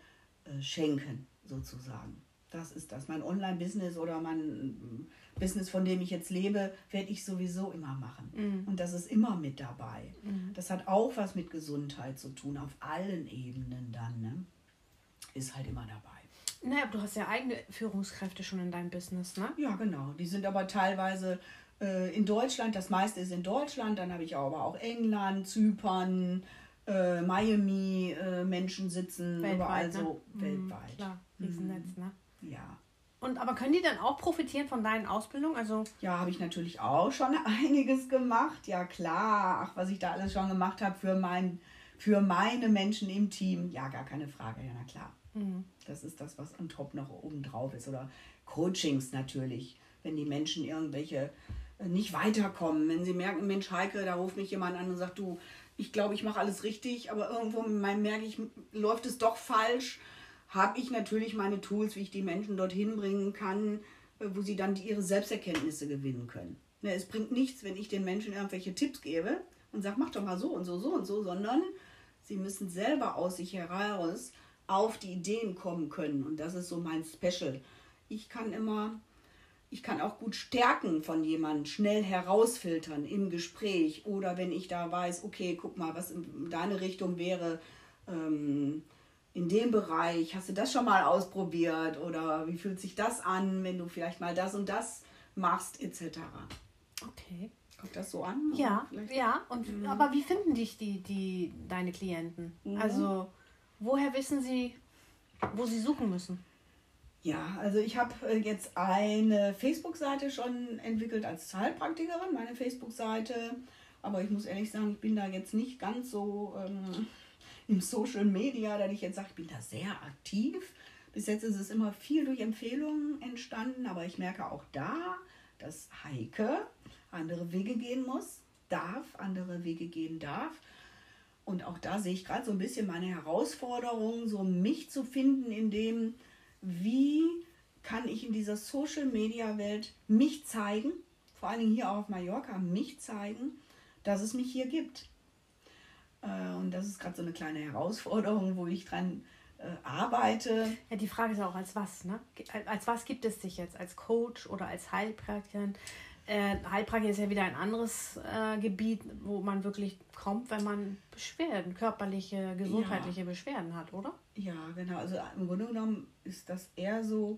B: äh, schenken, sozusagen. Das ist das. Mein Online-Business oder mein Business, von dem ich jetzt lebe, werde ich sowieso immer machen. Mhm. Und das ist immer mit dabei. Mhm. Das hat auch was mit Gesundheit zu tun, auf allen Ebenen dann. Ne? Ist halt immer dabei.
A: Naja, du hast ja eigene Führungskräfte schon in deinem Business, ne?
B: Ja, genau. Die sind aber teilweise äh, in Deutschland, das meiste ist in Deutschland, dann habe ich aber auch England, Zypern, äh, Miami, äh, Menschen sitzen weltweit, überall ne? so mhm, weltweit. Klar, Riesennetz,
A: mhm. ne? Ja. Und aber können die dann auch profitieren von deinen Ausbildungen? Also
B: ja, habe ich natürlich auch schon [LAUGHS] einiges gemacht. Ja klar, ach was ich da alles schon gemacht habe für mein, für meine Menschen im Team. Ja, gar keine Frage. Ja, na klar. Mhm. Das ist das, was on top noch oben drauf ist. Oder Coachings natürlich, wenn die Menschen irgendwelche äh, nicht weiterkommen. Wenn sie merken, Mensch, Heike, da ruft mich jemand an und sagt, du, ich glaube, ich mache alles richtig, aber irgendwo merke ich, läuft es doch falsch habe ich natürlich meine Tools, wie ich die Menschen dorthin bringen kann, äh, wo sie dann ihre Selbsterkenntnisse gewinnen können. Ne, es bringt nichts, wenn ich den Menschen irgendwelche Tipps gebe und sage, mach doch mal so und so, so und so, sondern sie müssen selber aus sich heraus auf die Ideen kommen können. Und das ist so mein Special. Ich kann immer, ich kann auch gut Stärken von jemandem schnell herausfiltern im Gespräch oder wenn ich da weiß, okay, guck mal, was in deine Richtung wäre. Ähm, in dem Bereich, hast du das schon mal ausprobiert oder wie fühlt sich das an, wenn du vielleicht mal das und das machst, etc. Okay. Kommt das so an?
A: Ja, ja. Und, mhm. Aber wie finden dich die, die, deine Klienten? Mhm. Also, woher wissen sie, wo sie suchen müssen?
B: Ja, also ich habe äh, jetzt eine Facebook-Seite schon entwickelt als Heilpraktikerin, meine Facebook-Seite. Aber ich muss ehrlich sagen, ich bin da jetzt nicht ganz so ähm, im Social Media, dass ich jetzt sage, ich bin da sehr aktiv. Bis jetzt ist es immer viel durch Empfehlungen entstanden, aber ich merke auch da, dass Heike andere Wege gehen muss, darf, andere Wege gehen darf. Und auch da sehe ich gerade so ein bisschen meine Herausforderung, so mich zu finden, in dem, wie kann ich in dieser Social Media Welt mich zeigen, vor allen Dingen hier auch auf Mallorca, mich zeigen, dass es mich hier gibt. Äh, und das ist gerade so eine kleine Herausforderung, wo ich dran äh, arbeite.
A: Ja, die Frage ist auch, als was, ne? Als was gibt es dich jetzt? Als Coach oder als Heilpraktikerin? Äh, Heilpraktiker ist ja wieder ein anderes äh, Gebiet, wo man wirklich kommt, wenn man Beschwerden, körperliche, gesundheitliche ja. Beschwerden hat, oder?
B: Ja, genau. Also im Grunde genommen ist das eher so,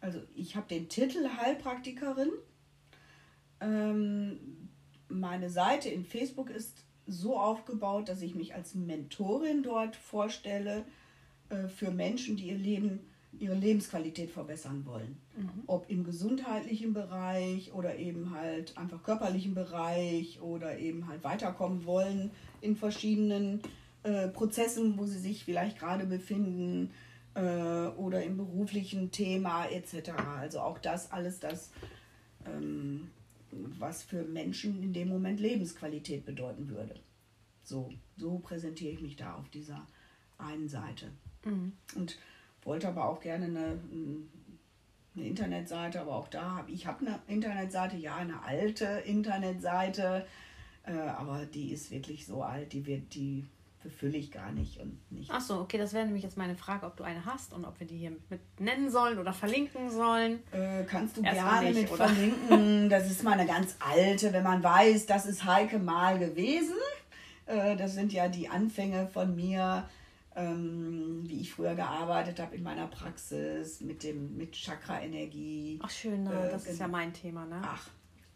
B: also ich habe den Titel Heilpraktikerin. Ähm, meine Seite in Facebook ist so aufgebaut, dass ich mich als Mentorin dort vorstelle äh, für Menschen, die ihr Leben, ihre Lebensqualität verbessern wollen. Mhm. Ob im gesundheitlichen Bereich oder eben halt einfach körperlichen Bereich oder eben halt weiterkommen wollen in verschiedenen äh, Prozessen, wo sie sich vielleicht gerade befinden äh, oder im beruflichen Thema etc. Also auch das, alles das ähm, was für Menschen in dem Moment Lebensqualität bedeuten würde. So, so präsentiere ich mich da auf dieser einen Seite. Mhm. Und wollte aber auch gerne eine, eine Internetseite, aber auch da habe ich habe eine Internetseite, ja, eine alte Internetseite, äh, aber die ist wirklich so alt, die wird die befülle ich gar nicht und nicht.
A: Ach so, okay, das wäre nämlich jetzt meine Frage, ob du eine hast und ob wir die hier mit nennen sollen oder verlinken sollen.
B: Äh, kannst du Erst gerne nicht, mit oder? verlinken. Das ist mal eine ganz alte, wenn man weiß, das ist Heike mal gewesen. Äh, das sind ja die Anfänge von mir, ähm, wie ich früher gearbeitet habe in meiner Praxis mit dem mit Chakra-Energie.
A: Ach schön, ne? äh, das ist ja mein Thema, ne? Ach,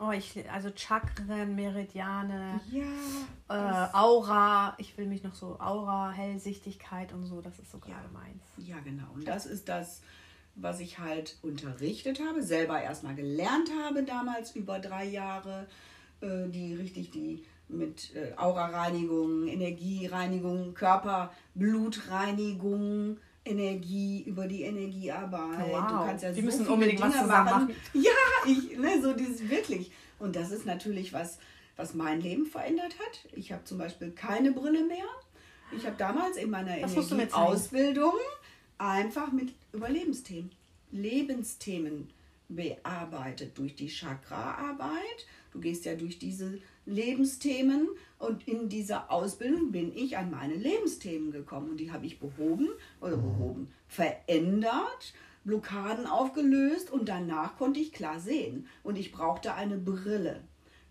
A: Oh, ich, also Chakren, Meridiane, ja, äh, Aura. Ich will mich noch so Aura, Hellsichtigkeit und so. Das ist so gerade
B: ja,
A: meins.
B: Ja, genau. Und das ist das, was ich halt unterrichtet habe, selber erstmal gelernt habe damals über drei Jahre, äh, die richtig die mit äh, Aura-Reinigung, Energiereinigung, Körper-Blutreinigung, Energie, über die Energiearbeit. Wow. Du kannst ja Die so müssen unbedingt Dinge was machen. machen. [LAUGHS] Ja, ich, ne, so dieses wirklich. Und das ist natürlich was, was mein Leben verändert hat. Ich habe zum Beispiel keine Brille mehr. Ich habe damals in meiner. Ausbildung einfach mit Überlebensthemen, Lebensthemen bearbeitet durch die Chakra-Arbeit. Du gehst ja durch diese Lebensthemen und in dieser Ausbildung bin ich an meine Lebensthemen gekommen und die habe ich behoben oder behoben, verändert, Blockaden aufgelöst und danach konnte ich klar sehen und ich brauchte eine Brille.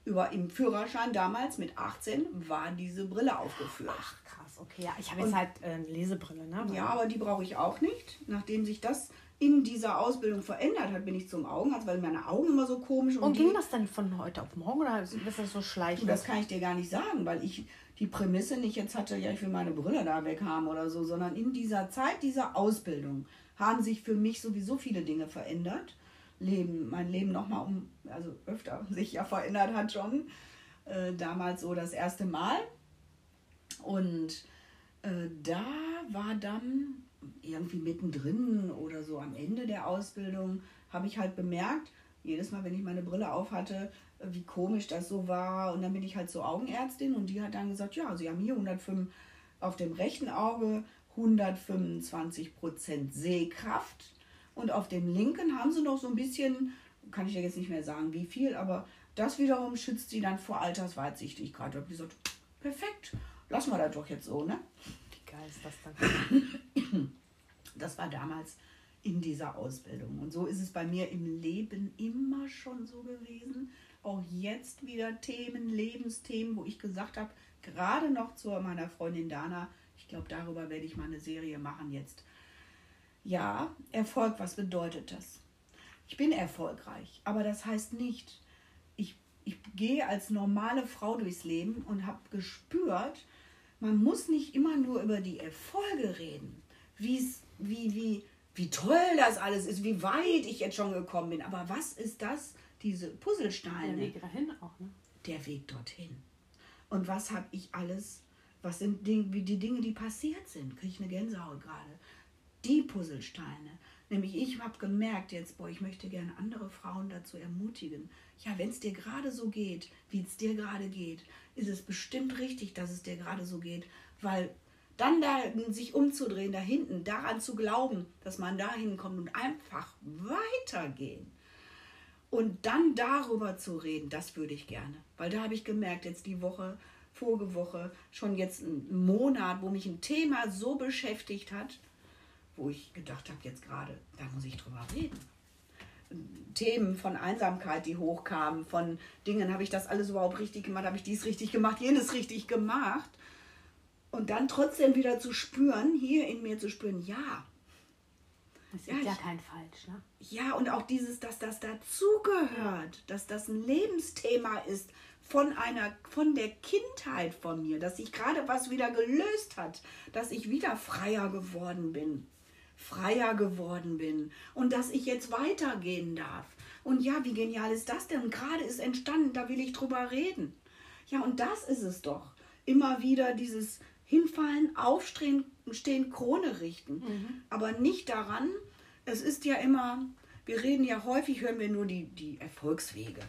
B: Über im Führerschein damals mit 18 war diese Brille aufgeführt.
A: Ach, krass, okay. Ja, ich habe jetzt halt äh, eine Lesebrille, ne?
B: Ja, aber die brauche ich auch nicht. Nachdem sich das in dieser Ausbildung verändert hat, bin ich zum Augenarzt, weil meine Augen immer so komisch und,
A: Und ging das dann von heute auf morgen oder ist das so schleichend?
B: das kann ich dir gar nicht sagen, weil ich die Prämisse nicht jetzt hatte, ja, ich will meine Brille da weg haben oder so, sondern in dieser Zeit dieser Ausbildung haben sich für mich sowieso viele Dinge verändert. Leben, mein Leben nochmal um, also öfter [LAUGHS] sich ja verändert hat schon. Äh, damals so das erste Mal. Und äh, da war dann irgendwie mittendrin oder so am Ende der Ausbildung, habe ich halt bemerkt, jedes Mal, wenn ich meine Brille auf hatte, wie komisch das so war. Und dann bin ich halt zur Augenärztin und die hat dann gesagt, ja, Sie haben hier 105 auf dem rechten Auge 125 Prozent Sehkraft und auf dem linken haben sie noch so ein bisschen, kann ich ja jetzt nicht mehr sagen, wie viel, aber das wiederum schützt sie dann vor Altersweitsichtigkeit. Da habe ich gesagt, perfekt, lassen wir das doch jetzt so, ne?
A: Wie geil ist das dann? [LAUGHS]
B: Das war damals in dieser Ausbildung. Und so ist es bei mir im Leben immer schon so gewesen. Auch jetzt wieder Themen, Lebensthemen, wo ich gesagt habe, gerade noch zu meiner Freundin Dana, ich glaube, darüber werde ich mal eine Serie machen jetzt. Ja, Erfolg, was bedeutet das? Ich bin erfolgreich, aber das heißt nicht, ich, ich gehe als normale Frau durchs Leben und habe gespürt, man muss nicht immer nur über die Erfolge reden, wie's, wie, wie, wie toll das alles ist, wie weit ich jetzt schon gekommen bin. Aber was ist das, diese
A: Der
B: Puzzlesteine?
A: Weg dahin auch, ne?
B: der Weg dorthin. Und was habe ich alles, was sind Ding, wie die Dinge, die passiert sind, kriege ich eine Gänsehaut gerade. Die Puzzlesteine. Nämlich ich habe gemerkt jetzt, boah, ich möchte gerne andere Frauen dazu ermutigen. Ja, wenn es dir gerade so geht, wie es dir gerade geht, ist es bestimmt richtig, dass es dir gerade so geht, weil dann da sich umzudrehen, da hinten, daran zu glauben, dass man dahin kommt und einfach weitergehen. Und dann darüber zu reden, das würde ich gerne. Weil da habe ich gemerkt, jetzt die Woche, vorige Woche, schon jetzt einen Monat, wo mich ein Thema so beschäftigt hat, wo ich gedacht habe, jetzt gerade, da muss ich drüber reden. Themen von Einsamkeit, die hochkamen, von Dingen, habe ich das alles überhaupt richtig gemacht, habe ich dies richtig gemacht, jenes richtig gemacht. Und dann trotzdem wieder zu spüren, hier in mir zu spüren, ja,
A: Es
B: Ja,
A: gibt ja
B: ich-
A: kein Falsch, ne?
B: ja, und auch dieses, dass das dazugehört, dass das ein Lebensthema ist von einer, von der Kindheit von mir, dass sich gerade was wieder gelöst hat, dass ich wieder freier geworden bin, freier geworden bin und dass ich jetzt weitergehen darf. Und ja, wie genial ist das denn? Und gerade ist entstanden, da will ich drüber reden. Ja, und das ist es doch. Immer wieder dieses Hinfallen, Aufstehen, stehen, Krone richten. Aber nicht daran, es ist ja immer, wir reden ja häufig, hören wir nur die, die Erfolgswege.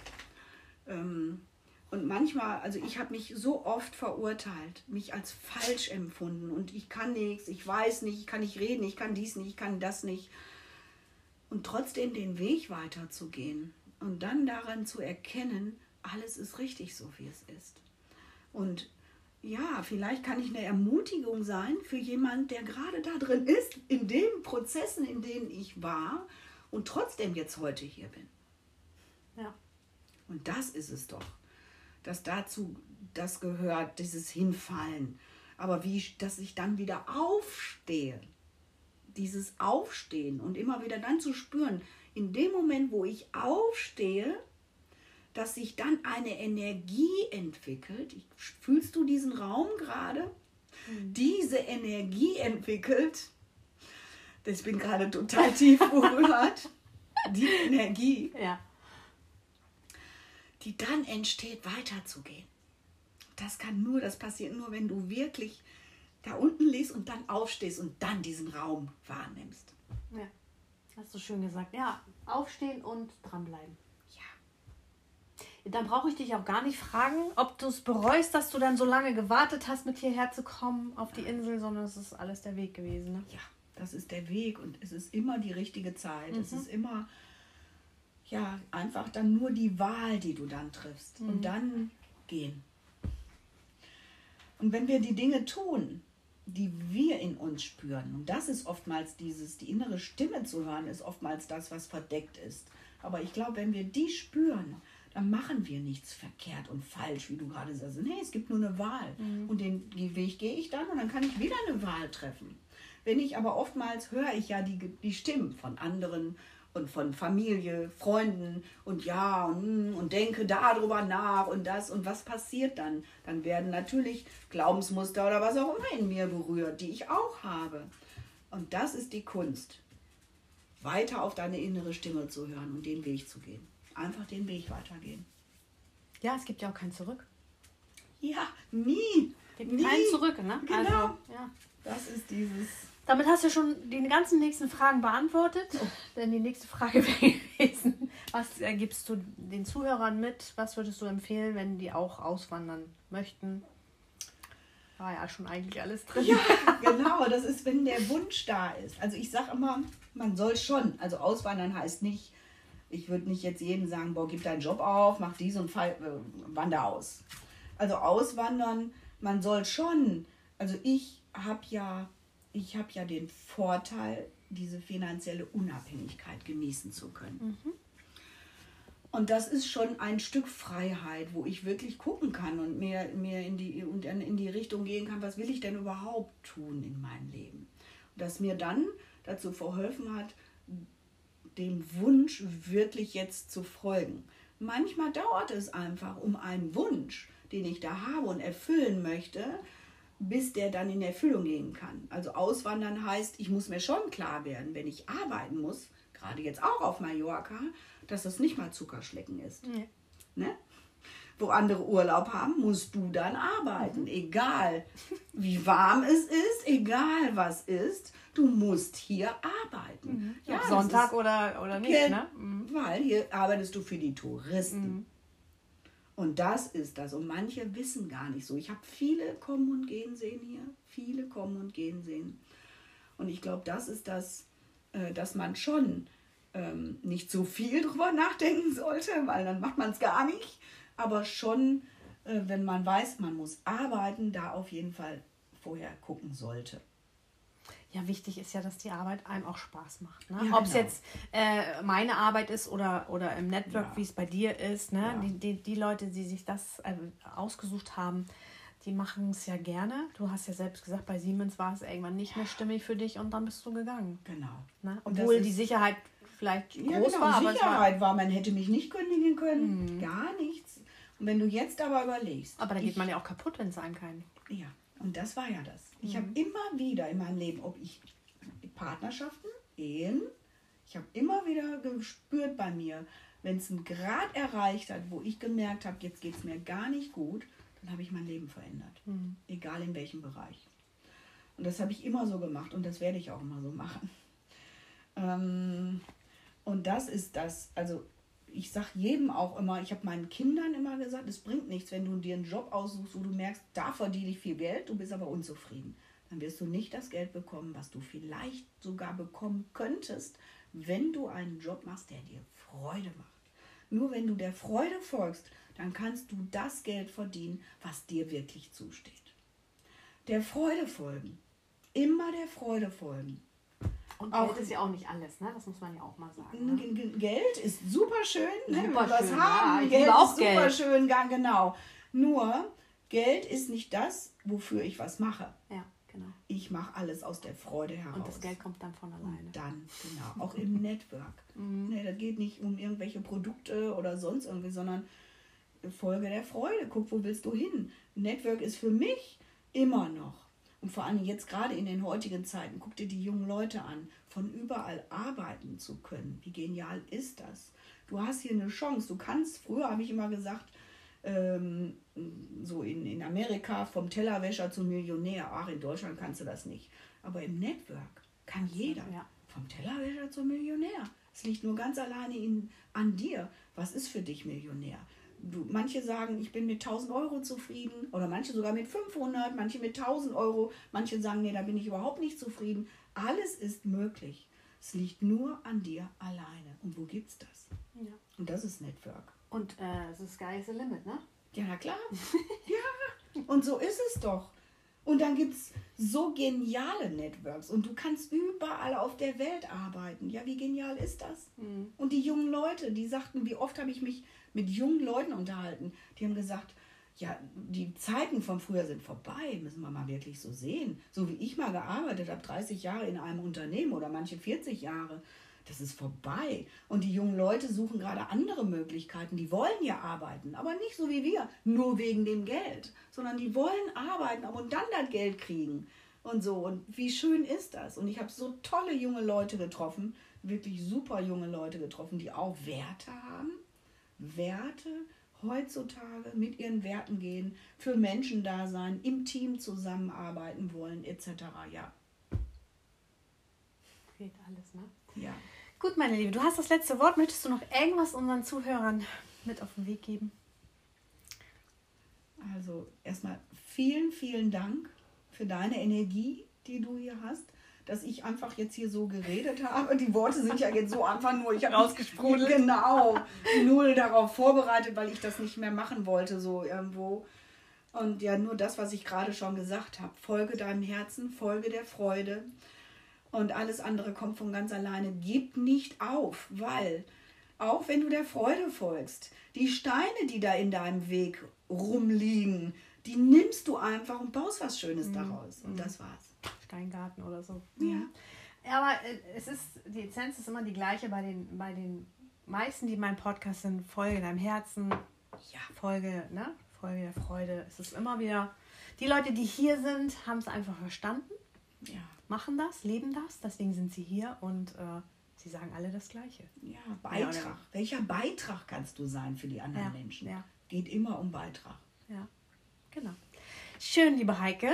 B: Ähm, und manchmal, also ich habe mich so oft verurteilt, mich als falsch empfunden und ich kann nichts, ich weiß nicht, ich kann nicht reden, ich kann dies nicht, ich kann das nicht. Und trotzdem den Weg weiterzugehen und dann daran zu erkennen, alles ist richtig so, wie es ist. Und ja, vielleicht kann ich eine Ermutigung sein für jemanden, der gerade da drin ist, in den Prozessen, in denen ich war und trotzdem jetzt heute hier bin.
A: Ja.
B: Und das ist es doch, dass dazu das gehört, dieses Hinfallen. Aber wie, dass ich dann wieder aufstehe, dieses Aufstehen und immer wieder dann zu spüren, in dem Moment, wo ich aufstehe, dass sich dann eine Energie entwickelt. Fühlst du diesen Raum gerade? Diese Energie entwickelt. Ich bin gerade total tief berührt. [LAUGHS] Die Energie
A: Ja.
B: die dann entsteht, weiterzugehen. Das kann nur, das passiert nur, wenn du wirklich da unten liegst und dann aufstehst und dann diesen Raum wahrnimmst.
A: Ja. Hast du schön gesagt. Ja, aufstehen und dranbleiben. Dann brauche ich dich auch gar nicht fragen, ob du es bereust, dass du dann so lange gewartet hast, mit hierher zu kommen auf die Insel, sondern es ist alles der Weg gewesen. Ne?
B: Ja, das ist der Weg und es ist immer die richtige Zeit. Mhm. Es ist immer ja einfach dann nur die Wahl, die du dann triffst mhm. und dann gehen. Und wenn wir die Dinge tun, die wir in uns spüren, und das ist oftmals dieses, die innere Stimme zu hören, ist oftmals das, was verdeckt ist. Aber ich glaube, wenn wir die spüren, dann machen wir nichts verkehrt und falsch, wie du gerade sagst. Nee, es gibt nur eine Wahl. Mhm. Und den Weg gehe ich dann und dann kann ich wieder eine Wahl treffen. Wenn ich aber oftmals höre ich ja die, die Stimmen von anderen und von Familie, Freunden und ja und, und denke darüber nach und das und was passiert dann? Dann werden natürlich Glaubensmuster oder was auch immer in mir berührt, die ich auch habe. Und das ist die Kunst, weiter auf deine innere Stimme zu hören und den Weg zu gehen. Einfach den Weg weitergehen.
A: Ja, es gibt ja auch kein Zurück.
B: Ja, nie.
A: Gibt nie. kein Zurück, ne?
B: Genau. Also, ja. Das ist dieses
A: damit hast du schon die ganzen nächsten Fragen beantwortet. Oh. Denn die nächste Frage [LAUGHS] wäre gewesen, was gibst du den Zuhörern mit? Was würdest du empfehlen, wenn die auch auswandern möchten? War ja schon eigentlich alles drin.
B: Ja, [LAUGHS] genau. Das ist, wenn der Wunsch da ist. Also ich sage immer, man soll schon. Also auswandern heißt nicht, ich würde nicht jetzt jedem sagen, boah, gib deinen Job auf, mach dies und fall, äh, wander aus. Also auswandern, man soll schon. Also ich habe ja ich habe ja den Vorteil, diese finanzielle Unabhängigkeit genießen zu können. Mhm. Und das ist schon ein Stück Freiheit, wo ich wirklich gucken kann und mir, mir in, die, und in die Richtung gehen kann, was will ich denn überhaupt tun in meinem Leben. Und das mir dann dazu verholfen hat, dem Wunsch wirklich jetzt zu folgen. Manchmal dauert es einfach um einen Wunsch, den ich da habe und erfüllen möchte, bis der dann in Erfüllung gehen kann. Also auswandern heißt, ich muss mir schon klar werden, wenn ich arbeiten muss, gerade jetzt auch auf Mallorca, dass das nicht mal Zuckerschlecken ist. Nee. Ne? Wo andere Urlaub haben, musst du dann arbeiten. Mhm. Egal wie warm es ist, egal was ist, du musst hier arbeiten.
A: Mhm. Ja, Sonntag ist, oder, oder nicht, ne?
B: Mhm. Weil hier arbeitest du für die Touristen. Mhm. Und das ist das. Und manche wissen gar nicht so. Ich habe viele kommen und gehen sehen hier. Viele kommen und gehen sehen. Und ich glaube, das ist das, äh, dass man schon ähm, nicht so viel [LAUGHS] drüber nachdenken sollte, weil dann macht man es gar nicht. Aber schon, äh, wenn man weiß, man muss arbeiten, da auf jeden Fall vorher gucken sollte.
A: Ja, wichtig ist ja, dass die Arbeit einem auch Spaß macht. Ne? Ja, Ob es genau. jetzt äh, meine Arbeit ist oder, oder im Network, ja. wie es bei dir ist. Ne? Ja. Die, die, die Leute, die sich das äh, ausgesucht haben, die machen es ja gerne. Du hast ja selbst gesagt, bei Siemens war es irgendwann nicht mehr stimmig für dich und dann bist du gegangen.
B: Genau.
A: Ne? Obwohl die Sicherheit vielleicht groß ja, genau, war.
B: Sicherheit war, man hätte mich nicht kündigen können. Mhm. Gar nichts. Und wenn du jetzt aber überlegst.
A: Aber da geht man ja auch kaputt, wenn es einem keinen.
B: Ja. Und das war ja das. Ich habe mhm. immer wieder in meinem Leben, ob ich Partnerschaften, Ehen, ich habe immer wieder gespürt bei mir, wenn es einen Grad erreicht hat, wo ich gemerkt habe, jetzt geht es mir gar nicht gut, dann habe ich mein Leben verändert. Mhm. Egal in welchem Bereich. Und das habe ich immer so gemacht und das werde ich auch immer so machen. Ähm, und das ist das, also ich sage jedem auch immer, ich habe meinen Kindern immer gesagt, es bringt nichts, wenn du dir einen Job aussuchst, wo du merkst, da verdiene ich viel Geld, du bist aber unzufrieden. Dann wirst du nicht das Geld bekommen, was du vielleicht sogar bekommen könntest, wenn du einen Job machst, der dir Freude macht. Nur wenn du der Freude folgst, dann kannst du das Geld verdienen, was dir wirklich zusteht. Der Freude folgen. Immer der Freude folgen.
A: Und Geld ist ja auch nicht alles, ne? Das muss man ja auch mal sagen.
B: Ne? Geld ist super schön, ne? Super was haben. Ja, Geld auch ist super Geld. schön, genau. Nur Geld ist nicht das, wofür ich was mache.
A: Ja, genau.
B: Ich mache alles aus der Freude heraus.
A: Und das Geld kommt dann von alleine.
B: Und dann, genau. Auch im [LAUGHS] Network. Mhm. Ne, das geht nicht um irgendwelche Produkte oder sonst irgendwie, sondern Folge der Freude. Guck, wo willst du hin? Network ist für mich immer noch und vor allem jetzt gerade in den heutigen Zeiten, guck dir die jungen Leute an, von überall arbeiten zu können. Wie genial ist das? Du hast hier eine Chance. Du kannst, früher habe ich immer gesagt, ähm, so in, in Amerika vom Tellerwäscher zum Millionär. Ach, in Deutschland kannst du das nicht. Aber im Network kann jeder. Ja. Vom Tellerwäscher zum Millionär. Es liegt nur ganz alleine in, an dir. Was ist für dich Millionär? Du, manche sagen, ich bin mit 1000 Euro zufrieden oder manche sogar mit 500, manche mit 1000 Euro, manche sagen, nee, da bin ich überhaupt nicht zufrieden. Alles ist möglich. Es liegt nur an dir alleine. Und wo gibt's das?
A: Ja.
B: Und das ist Network.
A: Und äh, the sky is the limit, ne?
B: Ja, na klar. [LAUGHS] ja, und so ist es doch. Und dann gibt es so geniale Networks und du kannst überall auf der Welt arbeiten. Ja, wie genial ist das?
A: Mhm.
B: Und die jungen Leute, die sagten, wie oft habe ich mich mit jungen Leuten unterhalten, die haben gesagt, ja, die Zeiten von früher sind vorbei, müssen wir mal wirklich so sehen. So wie ich mal gearbeitet habe, 30 Jahre in einem Unternehmen oder manche 40 Jahre, das ist vorbei. Und die jungen Leute suchen gerade andere Möglichkeiten. Die wollen ja arbeiten, aber nicht so wie wir, nur wegen dem Geld, sondern die wollen arbeiten und dann das Geld kriegen. Und so, und wie schön ist das? Und ich habe so tolle junge Leute getroffen, wirklich super junge Leute getroffen, die auch Werte haben. Werte heutzutage mit ihren Werten gehen, für Menschen da sein, im Team zusammenarbeiten wollen, etc. Ja.
A: Geht alles, ne?
B: Ja.
A: Gut, meine Liebe, du hast das letzte Wort. Möchtest du noch irgendwas unseren Zuhörern mit auf den Weg geben?
B: Also erstmal vielen, vielen Dank für deine Energie, die du hier hast, dass ich einfach jetzt hier so geredet habe. Die Worte sind ja jetzt so einfach nur, ich habe
A: Rausgesprudelt.
B: Genau, null darauf vorbereitet, weil ich das nicht mehr machen wollte, so irgendwo. Und ja, nur das, was ich gerade schon gesagt habe. Folge deinem Herzen, folge der Freude. Und alles andere kommt von ganz alleine. Gib nicht auf, weil auch wenn du der Freude folgst, die Steine, die da in deinem Weg rumliegen, die nimmst du einfach und baust was Schönes daraus. Und das war's.
A: Steingarten oder so.
B: Ja.
A: Ja, aber äh, es ist, die Essenz ist immer die gleiche bei den, bei den meisten, die meinen Podcast sind. Folge deinem Herzen,
B: Ja.
A: Folge, ne? Folge der Freude. Es ist immer wieder, die Leute, die hier sind, haben es einfach verstanden,
B: Ja.
A: Machen das, leben das, deswegen sind sie hier und äh, sie sagen alle das Gleiche.
B: Ja, Beitrag.
A: Ja,
B: Welcher Beitrag kannst du sein für die anderen
A: Ja,
B: Menschen?
A: ja.
B: Geht immer um Beitrag.
A: Ja, genau. Schön, liebe Heike.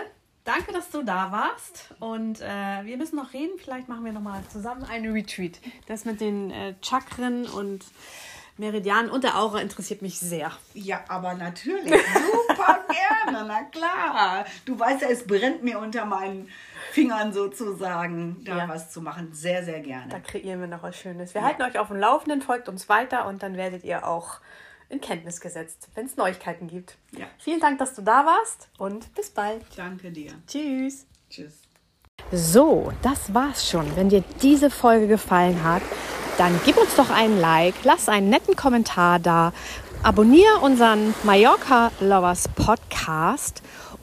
A: Danke, dass du da warst. Und äh, wir müssen noch reden. Vielleicht machen wir noch mal zusammen einen Retreat. Das mit den äh, Chakren und Meridianen und der Aura interessiert mich sehr.
B: Ja, aber natürlich. Super [LAUGHS] gerne, na klar. Du weißt ja, es brennt mir unter meinen Fingern sozusagen, da
A: Ja.
B: was zu machen. Sehr, sehr gerne.
A: Da kreieren wir noch was Schönes. Wir halten euch auf dem Laufenden, folgt uns weiter und dann werdet ihr auch in Kenntnis gesetzt, wenn es Neuigkeiten gibt.
B: Ja.
A: Vielen Dank, dass du da warst und bis bald.
B: Danke dir.
A: Tschüss.
B: Tschüss.
A: So, das war's schon. Wenn dir diese Folge gefallen hat, dann gib uns doch einen Like, lass einen netten Kommentar da, abonniere unseren Mallorca Lovers Podcast